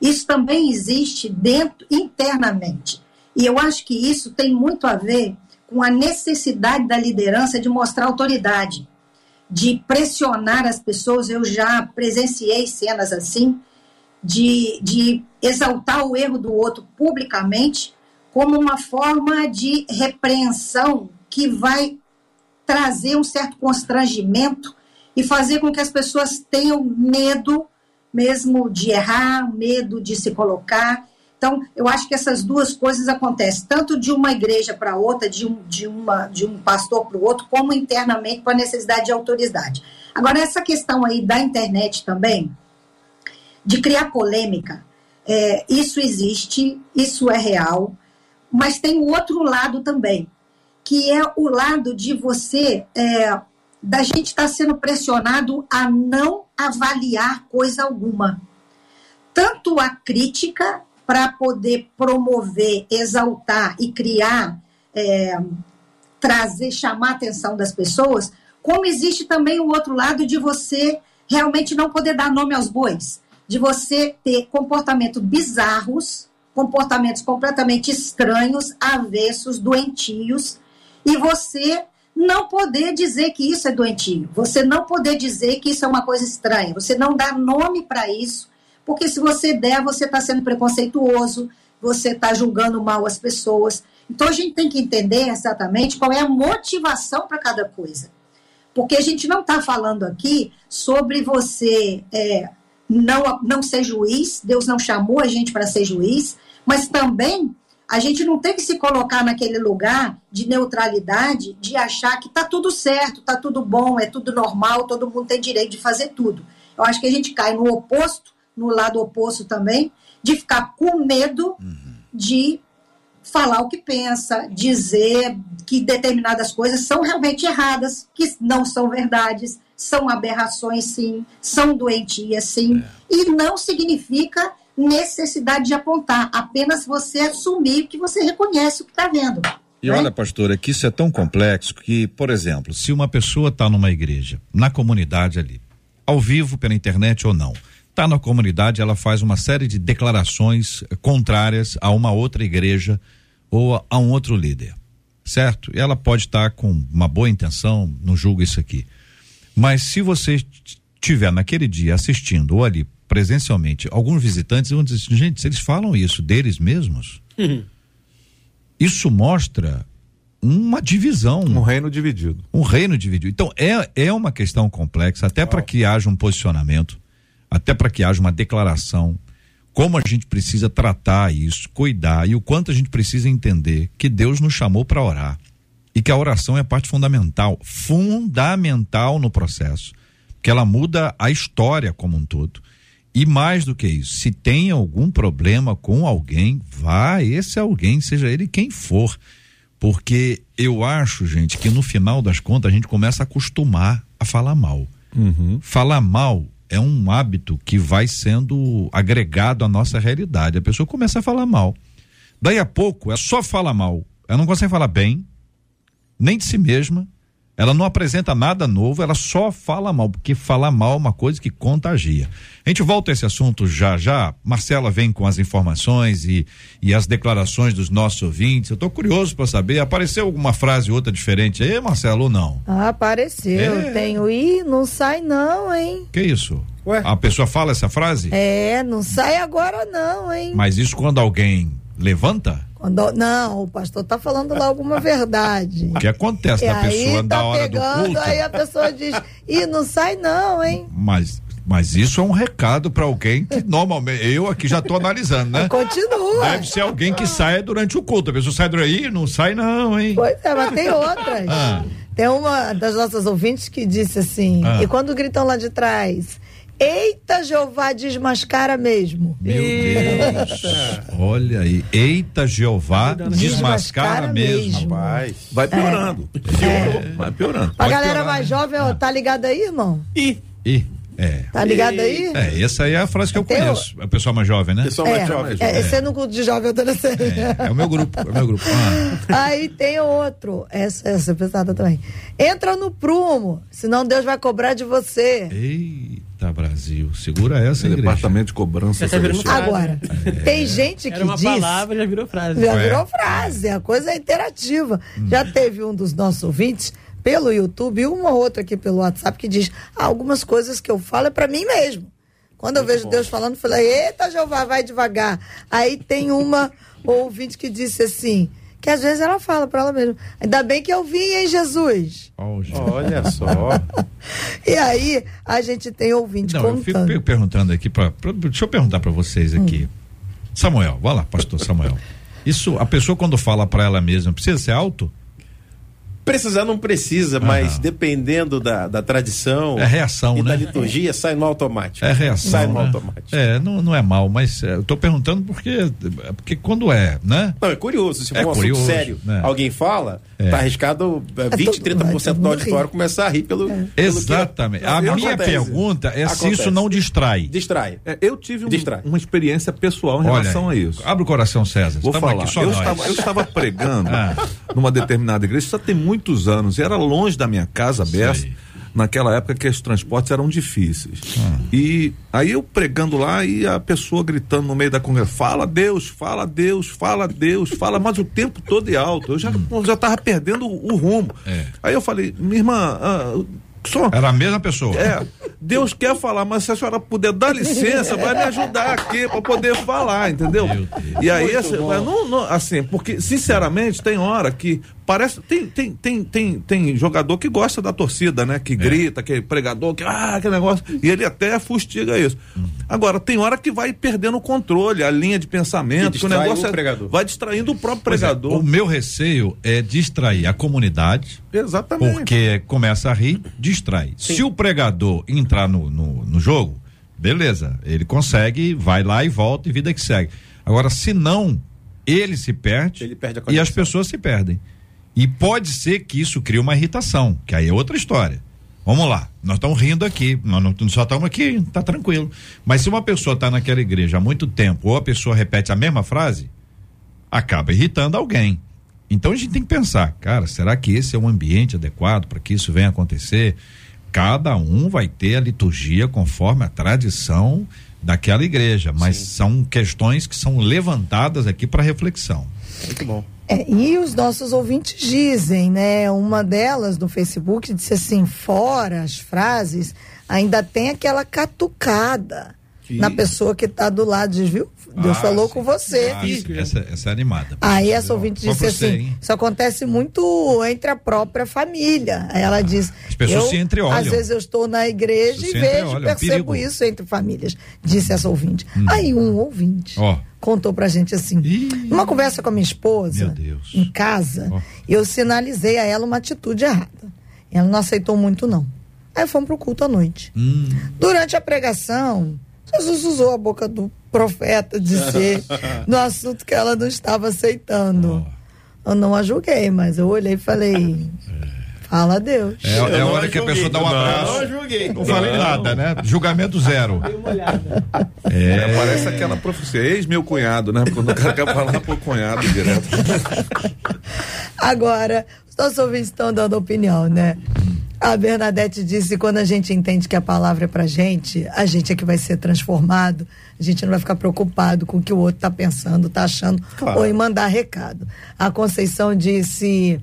isso também existe dentro internamente. E eu acho que isso tem muito a ver com a necessidade da liderança de mostrar autoridade, de pressionar as pessoas. Eu já presenciei cenas assim, de, de exaltar o erro do outro publicamente como uma forma de repreensão que vai trazer um certo constrangimento e fazer com que as pessoas tenham medo mesmo de errar, medo de se colocar. Então, eu acho que essas duas coisas acontecem, tanto de uma igreja para outra, de um, de, uma, de um pastor para o outro, como internamente com a necessidade de autoridade. Agora, essa questão aí da internet também, de criar polêmica, é, isso existe, isso é real. Mas tem o outro lado também, que é o lado de você, é, da gente estar tá sendo pressionado a não avaliar coisa alguma. Tanto a crítica para poder promover, exaltar e criar, é, trazer, chamar a atenção das pessoas, como existe também o outro lado de você realmente não poder dar nome aos bois, de você ter comportamentos bizarros comportamentos completamente estranhos, avessos, doentios, e você não poder dizer que isso é doentio, você não poder dizer que isso é uma coisa estranha, você não dar nome para isso, porque se você der, você está sendo preconceituoso, você está julgando mal as pessoas. Então a gente tem que entender exatamente qual é a motivação para cada coisa. Porque a gente não está falando aqui sobre você é, não, não ser juiz, Deus não chamou a gente para ser juiz, mas também a gente não tem que se colocar naquele lugar de neutralidade, de achar que está tudo certo, está tudo bom, é tudo normal, todo mundo tem direito de fazer tudo. Eu acho que a gente cai no oposto, no lado oposto também, de ficar com medo uhum. de falar o que pensa, dizer que determinadas coisas são realmente erradas, que não são verdades, são aberrações sim, são doentias sim, é. e não significa necessidade de apontar, apenas você assumir que você reconhece o que está vendo. E olha, pastora, que isso é tão complexo que, por exemplo, se uma pessoa está numa igreja, na comunidade ali, ao vivo pela internet ou não, está na comunidade, ela faz uma série de declarações contrárias a uma outra igreja ou a um outro líder, certo? E ela pode estar com uma boa intenção, não julgo isso aqui. Mas se você estiver naquele dia assistindo ou ali presencialmente, alguns visitantes vão dizer, assim, gente, se eles falam isso deles mesmos, Uhum. isso mostra uma divisão. Um reino dividido. Um reino dividido. Então, é, é uma questão complexa, até para que haja um posicionamento, até para que haja uma declaração, como a gente precisa tratar isso, cuidar e o quanto a gente precisa entender que Deus nos chamou para orar e que a oração é parte fundamental, fundamental no processo, que ela muda a história como um todo. E mais do que isso, se tem algum problema com alguém, vá esse alguém, seja ele quem for. Porque eu acho, gente, que no final das contas a gente começa a acostumar a falar mal. Falar mal é um hábito que vai sendo agregado à nossa realidade. A pessoa começa a falar mal. Daí a pouco, ela só fala mal. Ela não consegue falar bem, nem de si mesma. Ela não apresenta nada novo, ela só fala mal, porque falar mal é uma coisa que contagia. A gente volta a esse assunto já já. Marcela vem com as informações e, e as declarações dos nossos ouvintes. Eu estou curioso para saber, apareceu alguma frase ou outra diferente aí, Marcelo, ou não? Ah, apareceu. É. Tem o ih, não sai não, hein? Que isso? Ué? A pessoa fala essa frase? É, não sai agora não, hein? Mas isso quando alguém levanta? Não, o pastor tá falando lá alguma verdade. O que acontece E da aí pessoa tá na hora do pegando, culto? aí a pessoa diz, ih, não sai não, hein? Mas, mas isso é um recado para alguém que normalmente, eu aqui já estou analisando, né? Continua. Deve ser alguém que saia durante o culto. A pessoa sai daí, não sai não, hein? Pois é, mas tem outras. Ah. Tem uma das nossas ouvintes que disse assim, Ah. e quando gritam lá de trás, eita Jeová desmascara mesmo. Meu Deus. Olha aí. Eita Jeová, desmascara Desmascara mesmo. mesmo. Rapaz. Vai piorando. Piorou, vai piorando. A Pode galera piorar, mais né? jovem, ó, tá ligada aí, irmão? E Ih, é. Tá ligado aí? É, essa aí é a frase que eu Tem o- conheço. A pessoa mais jovem, né? pessoal mais É, jovem. é, esse é no culto de jovem adolescente. É, é o meu grupo, é o meu grupo. Ah, Aí tem outro, essa, essa é pesada também. Entra no prumo, senão Deus vai cobrar de você. Eita, Brasil. Segura essa, igreja. Departamento de cobrança. Já tá. Agora, tem gente que Era uma diz. palavra, já virou frase. Já Ué. virou frase, a coisa é interativa. Já teve um dos nossos ouvintes pelo YouTube e uma outra aqui pelo WhatsApp que diz: "Ah, algumas coisas que eu falo é pra mim mesmo. Quando eu vejo Deus falando, eu falei: Eita, Jeová, vai devagar. Aí tem uma ouvinte que disse assim. Que às vezes ela fala pra ela mesma. Ainda bem que eu vim, hein, Jesus? Olha só. E aí a gente tem ouvinte Não, eu fico contando. per- perguntando aqui para, deixa eu perguntar para vocês aqui. Samuel, vai lá, pastor Samuel. Isso, a pessoa quando fala para ela mesma, precisa ser alto? Precisar não precisa, mas dependendo da, da tradição É reação, e da né? liturgia, sai no automático. É reação. Sai no né? automático. É, não, não é mal, mas é, eu tô perguntando porque, porque quando é, né? Não, é curioso. Se for É um curioso, assunto sério, né? alguém fala, É. tá arriscado é, 20, todo- vai 30% todo do auditório começar a rir pelo. pelo que- Exatamente. A Acontece. minha pergunta é se Acontece. isso não distrai. Distrai. É, eu tive um- Distrai. uma experiência pessoal em Olha, relação a isso. abre o coração, César. Vou Estamos falar. aqui só eu, nós. estava, eu estava pregando Ah. numa determinada igreja, já tem muitos anos, e era longe da minha casa, Bessa, Sei. naquela época que os transportes eram difíceis. Ah. E aí eu pregando lá e a pessoa gritando no meio da conversa: fala Deus, fala Deus, fala Deus, fala, mas o tempo todo é alto. Eu já, eu já tava perdendo o, o rumo. Hum. É. Aí eu falei: minha irmã, ah, só. Era a mesma pessoa. É, Deus quer falar, mas se a senhora puder dar licença, vai me ajudar aqui para poder falar, entendeu? E aí, assim, não, não, assim, porque sinceramente tem hora que parece tem tem tem tem, tem jogador que gosta da torcida, né? É. Que grita, que é pregador, que ah, que negócio, e ele até fustiga isso. Hum. Agora tem hora que vai perdendo o controle, a linha de pensamento, Que o negócio o é- pregador. vai distraindo o próprio Pois é, pregador. o meu receio é distrair a comunidade, Exatamente. porque começa a rir, distrai. Se o pregador entrar no, no, no jogo, beleza, ele consegue, vai lá e volta e vida que segue. Agora, se não, ele se perde, Ele perde e as pessoas se perdem. E pode ser que isso crie uma irritação, que aí é outra história. Vamos lá, nós estamos rindo aqui, nós não só estamos aqui, tá tranquilo. Mas se uma pessoa está naquela igreja há muito tempo, ou a pessoa repete a mesma frase, acaba irritando alguém. Então a gente tem que pensar, cara, será que esse é um ambiente adequado para que isso venha acontecer? Cada um vai ter a liturgia conforme a tradição daquela igreja, mas Sim. são questões que são levantadas aqui para reflexão. Muito bom. É, e os nossos ouvintes dizem, né? Uma delas no Facebook disse assim: fora as frases, ainda tem aquela catucada que... na pessoa que está do lado, diz, viu? Deus ah, falou sim. com você. Ah, essa, essa é animada. Aí essa ouvinte disse assim: isso acontece muito entre a própria família. Aí ela ah, diz. As pessoas eu, se entreolham. Às vezes eu estou na igreja e vejo, percebo Perigo. isso entre famílias, disse essa ouvinte. Hum. Aí um ouvinte. Oh contou pra gente assim. Ih, numa conversa com a minha esposa, em casa, oh. eu sinalizei a ela uma atitude errada. Ela não aceitou muito, não. Aí fomos pro culto à noite. Hum. Durante a pregação, Jesus usou a boca do profeta dizer no assunto que ela não estava aceitando. Oh. Eu não a julguei, mas eu olhei e falei. Fala a Deus. É, é a hora que a pessoa dá um abraço. Não, julguei. Não falei não. nada, né? Julgamento zero. É. é. Parece aquela profecia, ex meu cunhado, né? Quando o cara quer falar pro cunhado direto. Agora, os nossos ouvintes estão dando opinião, né? A Bernadette disse: quando a gente entende que a palavra é pra gente, a gente é que vai ser transformado. A gente não vai ficar preocupado com o que o outro tá pensando, tá achando, claro. ou em mandar recado. A Conceição disse.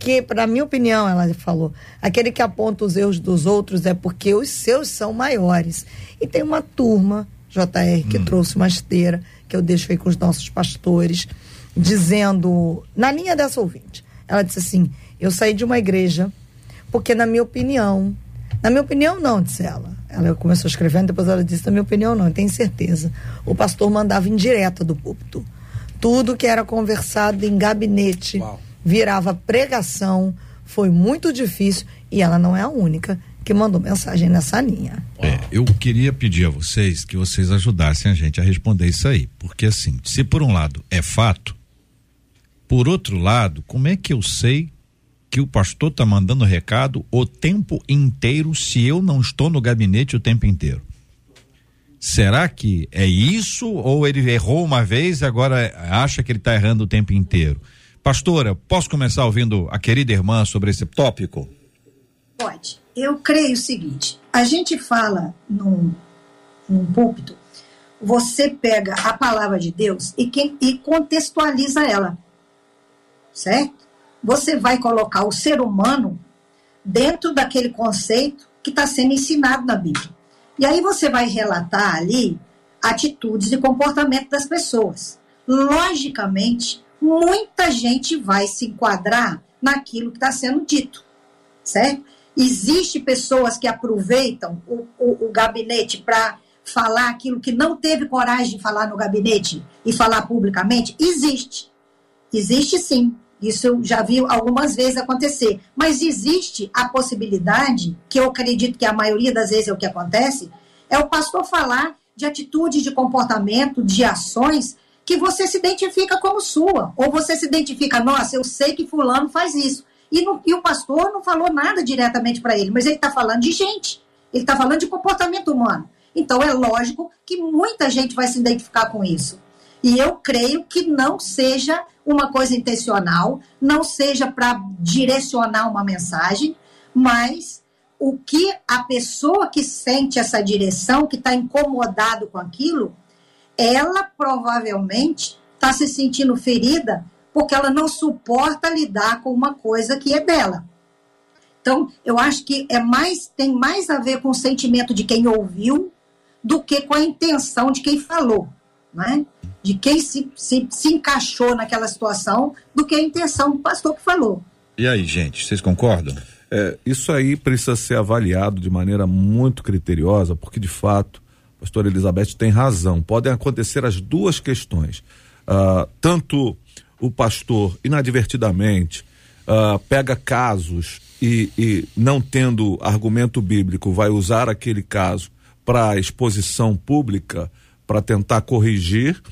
Que, para minha opinião, ela falou, aquele que aponta os erros dos outros é porque os seus são maiores. E tem uma turma, JR, que hum. trouxe uma esteira, que eu deixo aí com os nossos pastores, dizendo, na linha dessa ouvinte, ela disse assim: eu saí de uma igreja porque, na minha opinião, na minha opinião, não, disse ela. Ela começou escrevendo, depois ela disse, na minha opinião, não, eu tenho certeza. O pastor mandava indireta do púlpito. Tudo que era conversado em gabinete Uau. virava pregação. Foi muito difícil e ela não é a única que mandou mensagem nessa linha. É, eu queria pedir a vocês que vocês ajudassem a gente a responder isso aí. Porque, assim, se por um lado é fato, por outro lado, como é que eu sei que o pastor está mandando recado o tempo inteiro se eu não estou no gabinete o tempo inteiro? Será que é isso ou ele errou uma vez e agora acha que ele está errando o tempo inteiro? Pastora, posso começar ouvindo a querida irmã sobre esse tópico? Pode. Eu creio o seguinte: a gente fala num, num púlpito, você pega a palavra de Deus e, quem, e contextualiza ela. Certo? Você vai colocar o ser humano dentro daquele conceito que está sendo ensinado na Bíblia. E aí você vai relatar ali atitudes e comportamento das pessoas. Logicamente, muita gente vai se enquadrar naquilo que está sendo dito, certo? Existe pessoas que aproveitam o, o, o gabinete para falar aquilo que não teve coragem de falar no gabinete e falar publicamente? Existe. Existe sim. Isso eu já vi algumas vezes acontecer. Mas existe a possibilidade, que eu acredito que a maioria das vezes é o que acontece, é o pastor falar de atitude, de comportamento, de ações que você se identifica como sua. Ou você se identifica, nossa, eu sei que fulano faz isso. E, não, e o pastor não falou nada diretamente para ele, mas ele está falando de gente. Ele está falando de comportamento humano. Então é lógico que muita gente vai se identificar com isso. E eu creio que não seja uma coisa intencional, não seja para direcionar uma mensagem, mas o que a pessoa que sente essa direção, que está incomodado com aquilo, ela provavelmente está se sentindo ferida porque ela não suporta lidar com uma coisa que é dela. Então, eu acho que é mais tem mais a ver com o sentimento de quem ouviu do que com a intenção de quem falou, né? De quem se, se, se encaixou naquela situação do que a intenção do pastor que falou. E aí, gente, vocês concordam? É, isso aí precisa ser avaliado de maneira muito criteriosa, porque de fato, a pastora Elizabeth tem razão. Podem acontecer as duas questões. Uh, tanto o pastor, inadvertidamente, uh, pega casos e, e, não tendo argumento bíblico, vai usar aquele caso para exposição pública, para tentar corrigir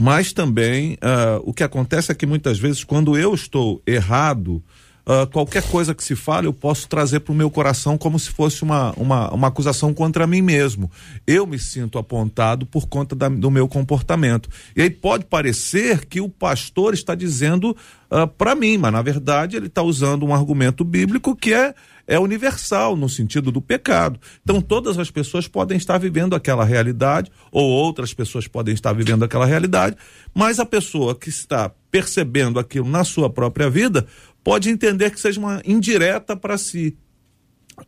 mas também uh, o que acontece é que muitas vezes, quando eu estou errado, uh, qualquer coisa que se fale, eu posso trazer para o meu coração como se fosse uma, uma, uma acusação contra mim mesmo. Eu me sinto apontado por conta da, do meu comportamento. E aí pode parecer que o pastor está dizendo uh, para mim, mas na verdade ele está usando um argumento bíblico que é é universal no sentido do pecado. Então todas as pessoas podem estar vivendo aquela realidade ou outras pessoas podem estar vivendo aquela realidade, mas a pessoa que está percebendo aquilo na sua própria vida pode entender que seja uma indireta para si.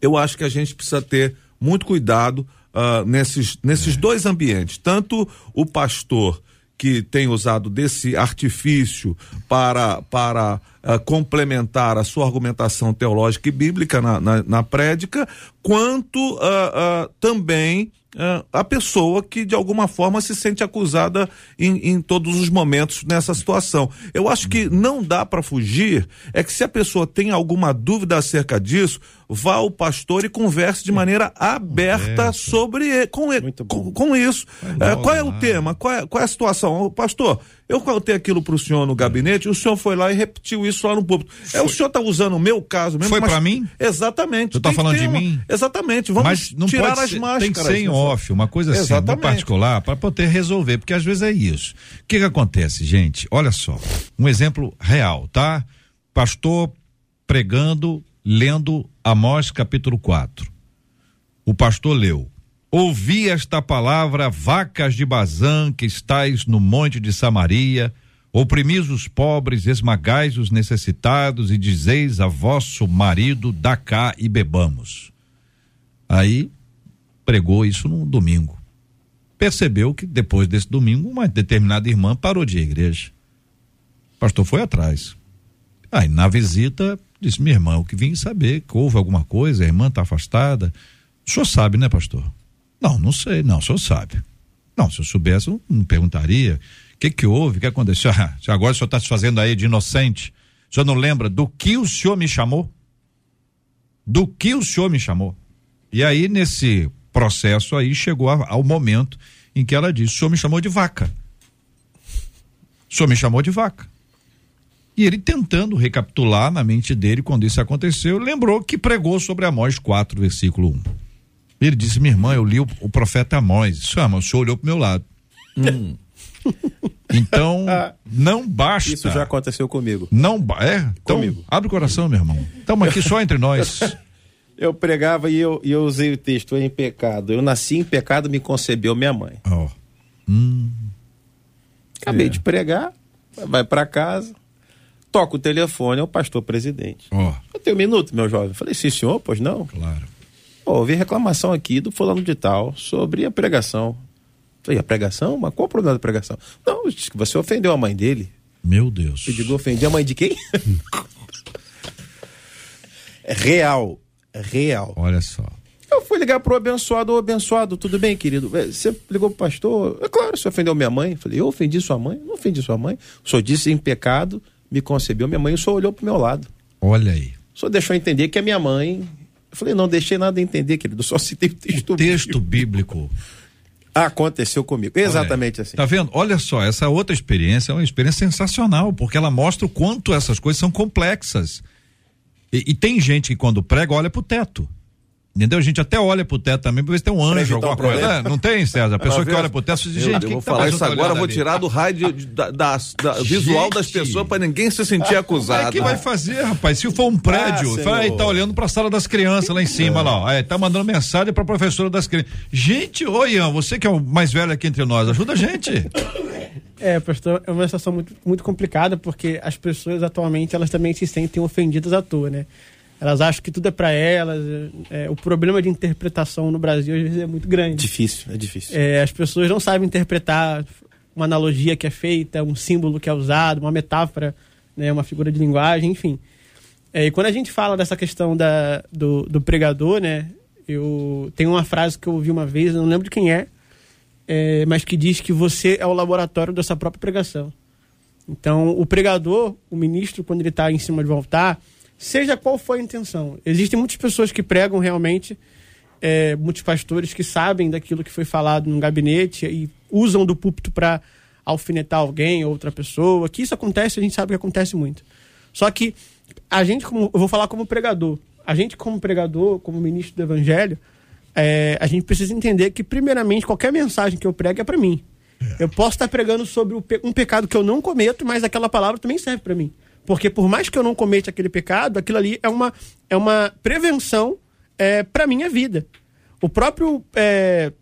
Eu acho que a gente precisa ter muito cuidado uh, nesses, nesses é. dois ambientes, tanto o pastor que tem usado desse artifício para, para uh, complementar a sua argumentação teológica e bíblica na, na, na prédica, quanto uh, uh, também uh, a pessoa que de alguma forma se sente acusada em, em todos os momentos nessa situação. Eu acho que não dá para fugir, é que se a pessoa tem alguma dúvida acerca disso, vá ao pastor e converse de maneira aberta sobre com, com, com, isso. É, qual é o tema? Qual é, qual é a situação? Pastor, eu contei aquilo para o senhor no gabinete, o senhor foi lá e repetiu isso lá no público. É, o senhor está usando o meu caso mesmo. Foi para mim? Exatamente. Você está falando de uma... mim? Exatamente. Vamos Mas não tirar pode as ser, máscaras. Tem que ser em off, uma coisa assim, no particular, para poder resolver, porque às vezes é isso. O que, que acontece, gente? Olha só, um exemplo real, tá? Pastor pregando, lendo Amós capítulo 4. O pastor leu Ouvi esta palavra, vacas de Bazã, que estais no monte de Samaria, oprimis os pobres, esmagais os necessitados e dizeis a vosso marido, dá cá e bebamos. Aí pregou isso no domingo. Percebeu que depois desse domingo uma determinada irmã parou de ir à igreja. O pastor foi atrás. Aí na visita disse: Minha irmã, o que vim saber que houve alguma coisa, a irmã está afastada. O senhor sabe, né, pastor? Não, não sei, não, o senhor sabe. Não, se eu soubesse, eu não perguntaria. O que que houve, o que aconteceu? Agora o senhor está se fazendo aí de inocente. O senhor não lembra do que o senhor me chamou? Do que o senhor me chamou? E aí, nesse processo aí, chegou ao momento em que ela disse: o senhor me chamou de vaca. O senhor me chamou de vaca. E ele tentando recapitular na mente dele quando isso aconteceu, lembrou que pregou sobre Amós 4, versículo 1. Ele disse: Minha irmã, eu li o, o profeta Amós. Isso, o senhor olhou pro meu lado. Hum. Então, ah, não basta. Isso já aconteceu comigo. Não, é? Então, comigo. abre o coração, meu irmão. Estamos aqui só entre nós. Eu pregava e eu, eu usei o texto em pecado. Eu nasci em pecado, me concebeu minha mãe. Oh. Hum. Acabei é. de pregar, vai para casa, toca o telefone, é o pastor presidente. Oh. Eu tenho um minuto, meu jovem. falei, sim, senhor, pois não? Claro. Houve reclamação aqui do fulano de tal sobre a pregação. falei, a pregação? Mas qual o problema da pregação? Não, disse que você ofendeu a mãe dele. Meu Deus. Eu digo, ofendi a mãe de quem? é real real. Olha só. Eu fui ligar pro abençoado, ô abençoado, tudo bem, querido? É, você ligou pro pastor? É claro, você ofendeu minha mãe. Eu falei, eu ofendi sua mãe? Não ofendi sua mãe. O senhor disse em pecado, me concebeu minha mãe, o senhor olhou pro meu lado. Olha aí. O senhor deixou entender que a minha mãe. Eu falei, não deixei nada entender, querido, só citei o texto, o texto bíblico. bíblico. Aconteceu comigo, exatamente assim. Tá vendo? Olha só, essa outra experiência é uma experiência sensacional, porque ela mostra o quanto essas coisas são complexas. E, e tem gente que quando prega olha pro teto. Entendeu? A gente até olha pro teto também pra ver se tem um anjo, alguma coisa. É, não tem, César? A pessoa que olha pro teto diz, gente, eu, eu vou tá falar isso agora, vou tirar do raio de, da, da, da visual das pessoas para ninguém se sentir acusado. O que vai fazer, rapaz? Se for um prédio, ah, aí, tá olhando pra sala das crianças lá em cima, é. lá, ó, é, tá mandando mensagem pra professora das crianças. Gente, ô Ian, você que é o mais velho aqui entre nós, ajuda a gente. É, pastor, é uma situação muito, muito complicada porque as pessoas atualmente elas também se sentem ofendidas à toa, né? Elas acham que tudo é para elas. É, o problema de interpretação no Brasil às vezes é muito grande. Difícil, é difícil. É, as pessoas não sabem interpretar uma analogia que é feita, um símbolo que é usado, uma metáfora, né, uma figura de linguagem, enfim. É, e quando a gente fala dessa questão da, do, do pregador, né, eu tenho uma frase que eu ouvi uma vez, não lembro de quem é, é, mas que diz que você é o laboratório da sua própria pregação. Então, o pregador, o ministro, quando ele está em cima de altar, seja qual for a intenção. Existem muitas pessoas que pregam realmente, é, muitos pastores que sabem daquilo que foi falado no gabinete e usam do púlpito para alfinetar alguém ou outra pessoa. Que isso acontece, a gente sabe que acontece muito. Só que a gente, como, eu vou falar como pregador, a gente como pregador, como ministro do evangelho, é, a gente precisa entender que, primeiramente, qualquer mensagem que eu prego é para mim. Eu posso estar pregando sobre um pecado que eu não cometo, mas aquela palavra também serve para mim. Porque por mais que eu não cometa aquele pecado, aquilo ali é uma, é uma prevenção é, para minha vida. O próprio é,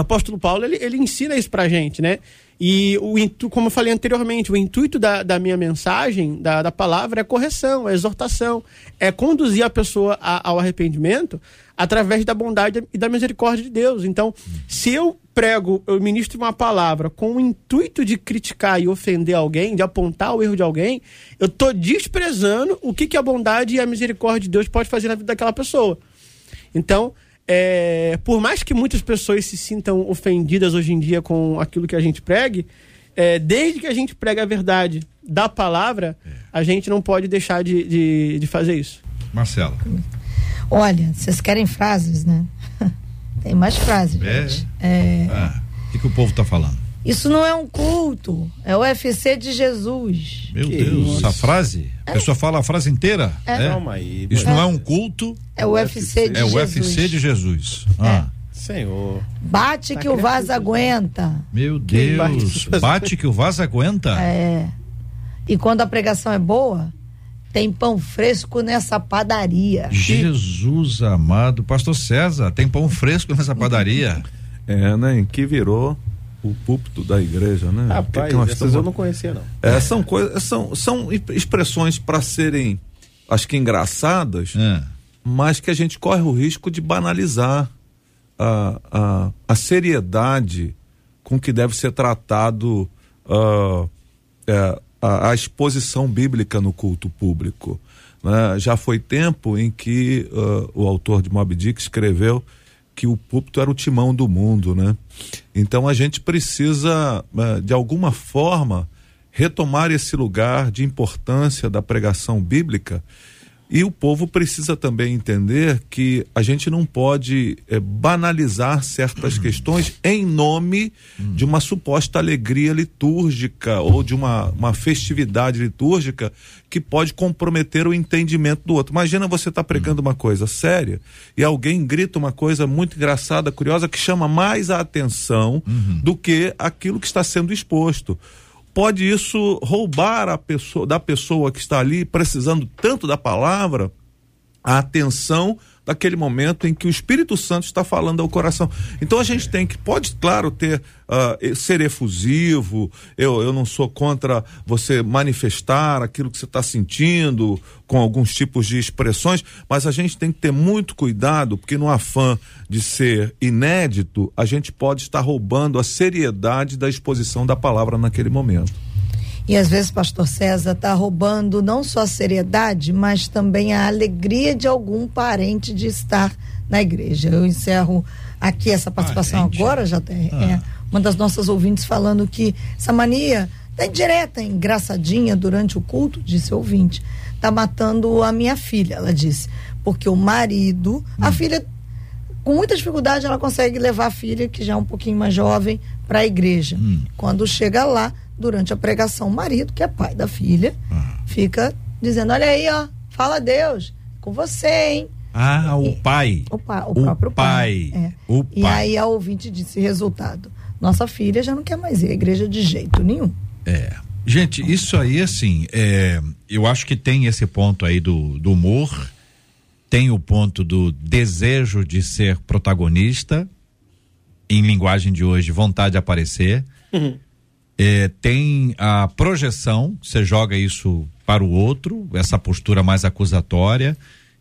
apóstolo Paulo, ele, ele ensina isso pra gente, né? E, o, como eu falei anteriormente, o intuito da, da minha mensagem, da, da palavra, é correção, é exortação, é conduzir a pessoa a, ao arrependimento através da bondade e da misericórdia de Deus. Então, se eu prego, eu ministro uma palavra com o intuito de criticar e ofender alguém, de apontar o erro de alguém, eu estou desprezando o que, que a bondade e a misericórdia de Deus pode fazer na vida daquela pessoa. Então, é, por mais que muitas pessoas se sintam ofendidas hoje em dia com aquilo que a gente pregue, é, desde que a gente prega a verdade da palavra, é. a gente não pode deixar de, de, de fazer isso. Marcela. Olha, vocês querem frases, né? Tem mais frases, é. gente. É. Ah, o que, que o povo está falando? Isso não é um culto, é o UFC de Jesus. Meu que Deus, isso? essa frase? A pessoa fala a frase inteira? É. é. Calma aí. Isso não é um culto? É o UFC de é Jesus. É o UFC de Jesus. Ah. É. Senhor. Bate tá que o vaso aguenta. Meu Deus, bate que o vaso aguenta? É. E quando a pregação é boa, tem pão fresco nessa padaria. Jesus amado, pastor César, tem pão fresco nessa padaria? É, né? Que virou o púlpito da igreja, né? Rapaz, que que essas eu não conhecia, não. É, são coisas, são, são expressões para serem, acho que engraçadas, é. mas que a gente corre o risco de banalizar a, a, a seriedade com que deve ser tratado uh, é, a, a, exposição bíblica no culto público. Né? Já foi tempo em que uh, o autor de Moby Dick escreveu que o púlpito era o timão do mundo, né? Então a gente precisa, eh, de alguma forma, retomar esse lugar de importância da pregação bíblica e o povo precisa também entender que a gente não pode é, banalizar certas questões em nome de uma suposta alegria litúrgica ou de uma, uma festividade litúrgica que pode comprometer o entendimento do outro. Imagina você estar tá pregando uma coisa séria e alguém grita uma coisa muito engraçada, curiosa, que chama mais a atenção uhum. do que aquilo que está sendo exposto pode isso roubar a pessoa, da pessoa que está ali precisando tanto da palavra a atenção daquele momento em que o Espírito Santo está falando ao coração. Então a gente tem que, pode, claro, ter, uh, ser efusivo, eu, eu não sou contra você manifestar aquilo que você está sentindo com alguns tipos de expressões, mas a gente tem que ter muito cuidado, porque no afã de ser inédito, a gente pode estar roubando a seriedade da exposição da palavra naquele momento. E às vezes, pastor César está roubando não só a seriedade, mas também a alegria de algum parente de estar na igreja. Eu encerro aqui essa participação parente. agora, já tem. Ah. É, uma das nossas ouvintes falando que essa mania tá indireta, engraçadinha durante o culto, disse ouvinte, tá matando a minha filha, ela disse. Porque o marido, hum. a filha, com muita dificuldade, ela consegue levar a filha, que já é um pouquinho mais jovem, para a igreja. Hum. Quando chega lá, durante a pregação, o marido, que é pai da filha, ah. fica dizendo: Olha aí, ó, fala Deus, com você, hein? Ah, o pai. O, pa, o, o próprio pai. pai. É. O e pai. aí a ouvinte disse: resultado. Nossa filha já não quer mais ir à igreja de jeito nenhum. É. Gente, isso aí, assim, é, eu acho que tem esse ponto aí do, do humor, tem o ponto do desejo de ser protagonista, em linguagem de hoje, vontade de aparecer. Uhum. É, tem a projeção, você joga isso para o outro, essa postura mais acusatória.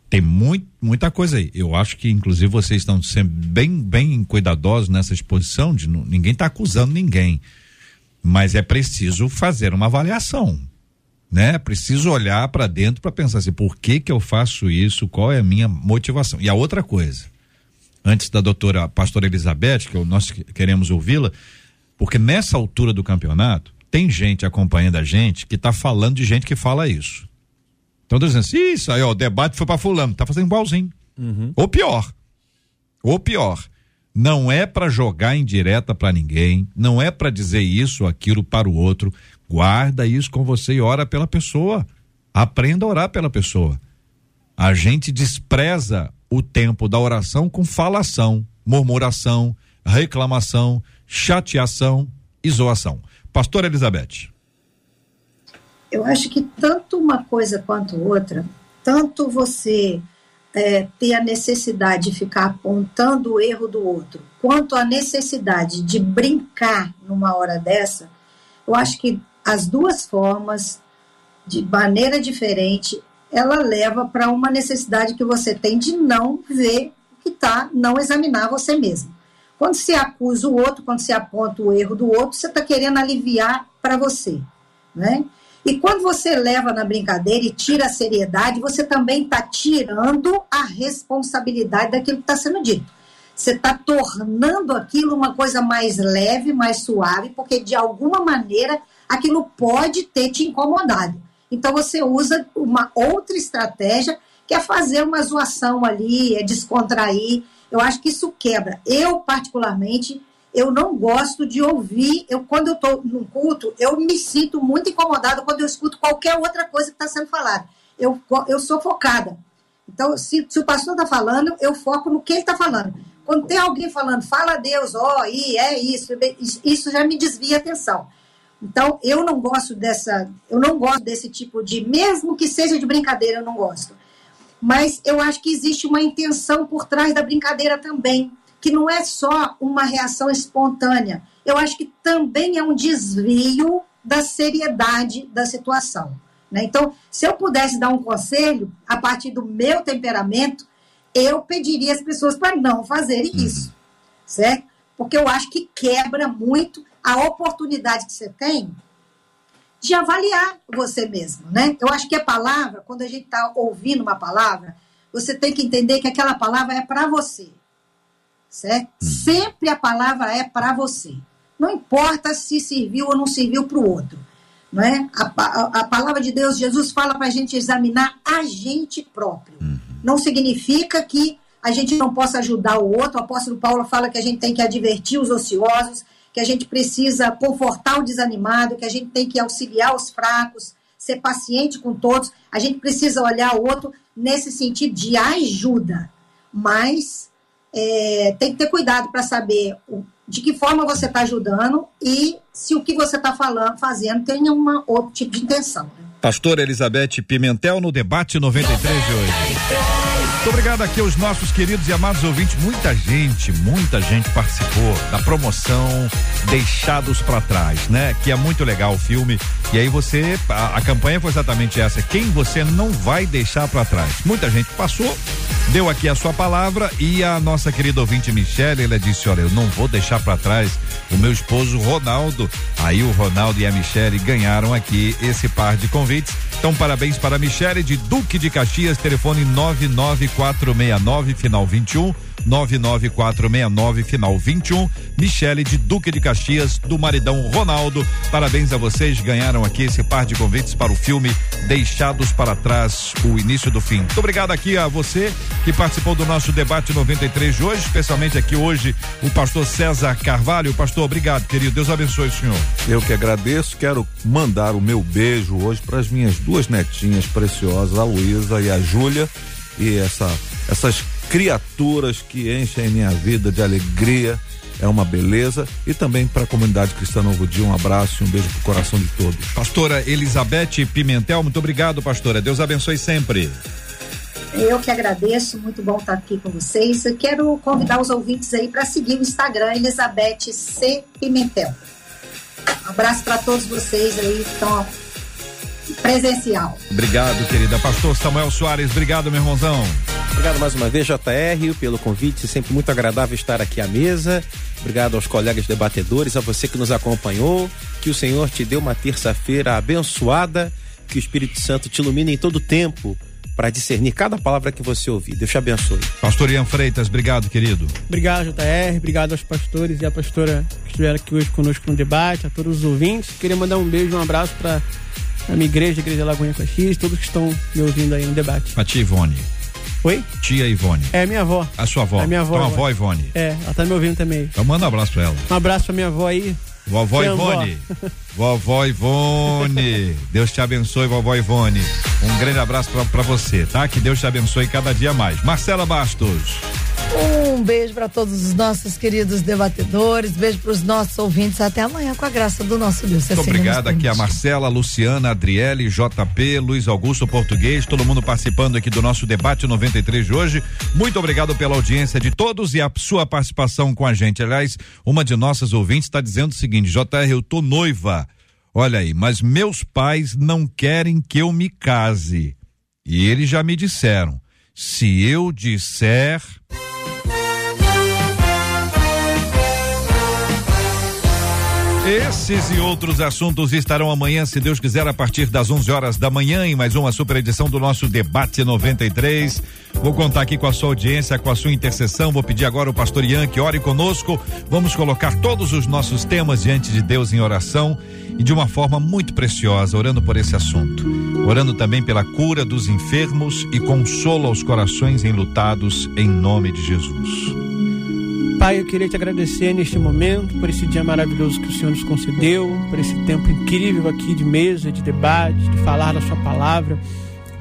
Tem muito, muita coisa aí. Eu acho que, inclusive, vocês estão sendo bem, bem cuidadosos nessa exposição, de não, ninguém está acusando ninguém. Mas é preciso fazer uma avaliação. Né? É preciso olhar para dentro para pensar assim, por que que eu faço isso? Qual é a minha motivação? E a outra coisa, antes da doutora pastora Elizabeth, que nós queremos ouvi-la, porque nessa altura do campeonato, tem gente acompanhando a gente que está falando de gente que fala isso. Então, dizendo assim, isso aí, ó, o debate foi para fulano, tá fazendo igualzinho. Uhum. Ou pior. Ou pior. Não é para jogar em direta para ninguém, não é para dizer isso ou aquilo para o outro. Guarda isso com você e ora pela pessoa. Aprenda a orar pela pessoa. A gente despreza o tempo da oração com falação, murmuração, reclamação, chateação e zoação. Pastor Elizabeth. Eu acho que tanto uma coisa quanto outra, tanto você é, ter a necessidade de ficar apontando o erro do outro, quanto a necessidade de brincar numa hora dessa, eu acho que as duas formas, de maneira diferente, ela leva para uma necessidade que você tem de não ver o que está, não examinar você mesmo. Quando você acusa o outro, quando você aponta o erro do outro, você está querendo aliviar para você, né? E quando você leva na brincadeira e tira a seriedade, você também está tirando a responsabilidade daquilo que está sendo dito. Você está tornando aquilo uma coisa mais leve, mais suave, porque de alguma maneira aquilo pode ter te incomodado. Então você usa uma outra estratégia que é fazer uma zoação ali, é descontrair. Eu acho que isso quebra. Eu, particularmente, eu não gosto de ouvir. Eu, quando eu estou num culto, eu me sinto muito incomodado quando eu escuto qualquer outra coisa que está sendo falada. Eu, eu sou focada. Então, se, se o pastor está falando, eu foco no que ele está falando. Quando tem alguém falando, fala a Deus, ó, oh, e é isso, isso já me desvia a atenção. Então, eu não gosto dessa, eu não gosto desse tipo de, mesmo que seja de brincadeira, eu não gosto. Mas eu acho que existe uma intenção por trás da brincadeira também, que não é só uma reação espontânea. Eu acho que também é um desvio da seriedade da situação. Né? Então, se eu pudesse dar um conselho, a partir do meu temperamento, eu pediria às pessoas para não fazerem uhum. isso, certo? Porque eu acho que quebra muito a oportunidade que você tem de avaliar você mesmo, né? Eu acho que a palavra, quando a gente está ouvindo uma palavra, você tem que entender que aquela palavra é para você, certo? Uhum. Sempre a palavra é para você. Não importa se serviu ou não serviu para o outro, não é? A, a, a, palavra de Deus, Jesus fala para a gente examinar a gente próprio. Uhum. Não significa que a gente não possa ajudar o outro. O apóstolo Paulo fala que a gente tem que advertir os ociosos, que a gente precisa confortar o desanimado, que a gente tem que auxiliar os fracos, ser paciente com todos. A gente precisa olhar o outro nesse sentido de ajuda, mas é, tem que ter cuidado para saber o, de que forma você está ajudando e se o que você está falando, fazendo tem um outro tipo de intenção. Né? Pastor Elizabeth Pimentel no debate 93 de hoje. Muito obrigado aqui aos nossos queridos e amados ouvintes. Muita gente, muita gente participou da promoção Deixados para Trás, né? Que é muito legal o filme. E aí você, a, a campanha foi exatamente essa: quem você não vai deixar para trás. Muita gente passou, deu aqui a sua palavra e a nossa querida ouvinte Michele, ela disse: Olha, eu não vou deixar para trás o meu esposo Ronaldo. Aí o Ronaldo e a Michele ganharam aqui esse par de convites. Então, parabéns para a Michele de Duque de Caxias, telefone 99469 final 21. 99469 final 21. Michele de Duque de Caxias, do maridão Ronaldo. Parabéns a vocês, ganharam aqui esse par de convites para o filme Deixados para Trás, o início do fim. Muito obrigado aqui a você que participou do nosso debate 93 de hoje, especialmente aqui hoje o pastor César Carvalho. Pastor, obrigado, querido. Deus abençoe o senhor. Eu que agradeço, quero mandar o meu beijo hoje para as minhas duas netinhas preciosas, a Luísa e a Júlia, e essa essas criaturas que enchem minha vida de alegria. É uma beleza. E também para a comunidade cristã Novo Dia, um abraço e um beijo pro coração de todos. Pastora Elizabeth Pimentel, muito obrigado, pastora. Deus abençoe sempre. Eu que agradeço, muito bom estar aqui com vocês. Eu quero convidar os ouvintes aí para seguir o Instagram Elizabeth C. Pimentel. Um abraço para todos vocês aí que estão presencial. Obrigado, querida. Pastor Samuel Soares, obrigado, meu irmãozão. Obrigado mais uma vez, JR, pelo convite. Sempre muito agradável estar aqui à mesa. Obrigado aos colegas debatedores, a você que nos acompanhou. Que o Senhor te dê uma terça-feira abençoada. Que o Espírito Santo te ilumine em todo tempo para discernir cada palavra que você ouvir. Deus te abençoe. Pastor Ian Freitas, obrigado, querido. Obrigado, JR. Obrigado aos pastores e à pastora que estiveram aqui hoje conosco no debate, a todos os ouvintes. Queria mandar um beijo, um abraço para a minha igreja, a Igreja Lagoinha Caxias, todos que estão me ouvindo aí no debate. A tia Ivone. Oi? Tia Ivone. É minha avó. A sua avó. É minha avó. Então, a avó Ivone. É, ela tá me ouvindo também. Então manda um abraço pra ela. Um abraço pra minha avó aí, Vovó Ivone. Vovó Ivone. Deus te abençoe, vovó Ivone. Um grande abraço para você, tá? Que Deus te abençoe cada dia mais. Marcela Bastos. Um beijo para todos os nossos queridos debatedores, beijo para os nossos ouvintes. Até amanhã, com a graça do nosso Deus. Muito assim obrigado aqui a Marcela, Luciana, Adriele, JP, Luiz Augusto Português, todo mundo participando aqui do nosso debate 93 de hoje. Muito obrigado pela audiência de todos e a sua participação com a gente. Aliás, uma de nossas ouvintes está dizendo o seguinte: JR, eu tô noiva. Olha aí, mas meus pais não querem que eu me case. E eles já me disseram: se eu disser. Esses e outros assuntos estarão amanhã, se Deus quiser, a partir das 11 horas da manhã, em mais uma super edição do nosso Debate 93. Vou contar aqui com a sua audiência, com a sua intercessão. Vou pedir agora ao pastor Ian que ore conosco. Vamos colocar todos os nossos temas diante de Deus em oração e de uma forma muito preciosa, orando por esse assunto. Orando também pela cura dos enfermos e consolo aos corações enlutados, em nome de Jesus. Pai, eu queria te agradecer neste momento por esse dia maravilhoso que o Senhor nos concedeu, por esse tempo incrível aqui de mesa, de debate, de falar da Sua palavra.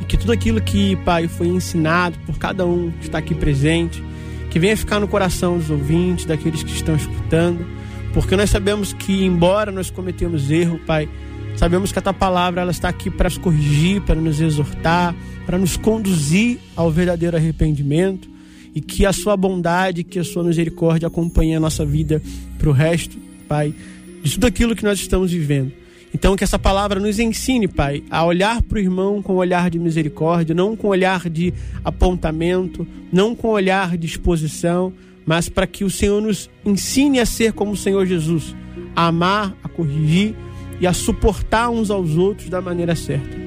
E que tudo aquilo que, Pai, foi ensinado por cada um que está aqui presente, que venha ficar no coração dos ouvintes, daqueles que estão escutando, porque nós sabemos que, embora nós cometemos erro, Pai, sabemos que a tua palavra ela está aqui para nos corrigir, para nos exortar, para nos conduzir ao verdadeiro arrependimento e que a sua bondade, que a sua misericórdia acompanhe a nossa vida para o resto, Pai, de tudo aquilo que nós estamos vivendo. Então, que essa palavra nos ensine, Pai, a olhar para o irmão com olhar de misericórdia, não com olhar de apontamento, não com olhar de exposição, mas para que o Senhor nos ensine a ser como o Senhor Jesus, a amar, a corrigir e a suportar uns aos outros da maneira certa.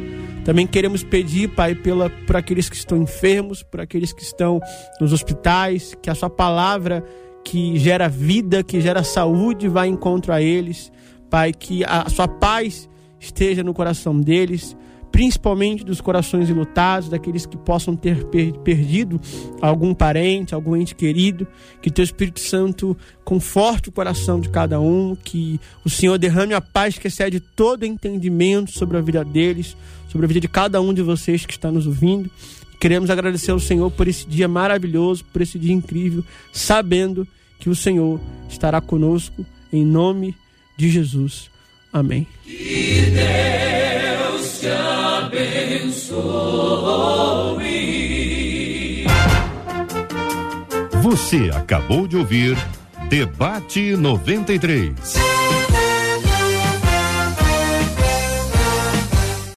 Também queremos pedir, Pai, pela, por aqueles que estão enfermos, por aqueles que estão nos hospitais, que a Sua palavra que gera vida, que gera saúde, vá em encontro a eles. Pai, que a Sua paz esteja no coração deles, principalmente dos corações ilutados, daqueles que possam ter perdido algum parente, algum ente querido, que teu Espírito Santo conforte o coração de cada um, que o Senhor derrame a paz que excede todo entendimento sobre a vida deles, sobre a vida de cada um de vocês que está nos ouvindo. Queremos agradecer ao Senhor por esse dia maravilhoso, por esse dia incrível, sabendo que o Senhor estará conosco em nome de Jesus. Amém. Que Deus te abençoe. Você acabou de ouvir Debate 93.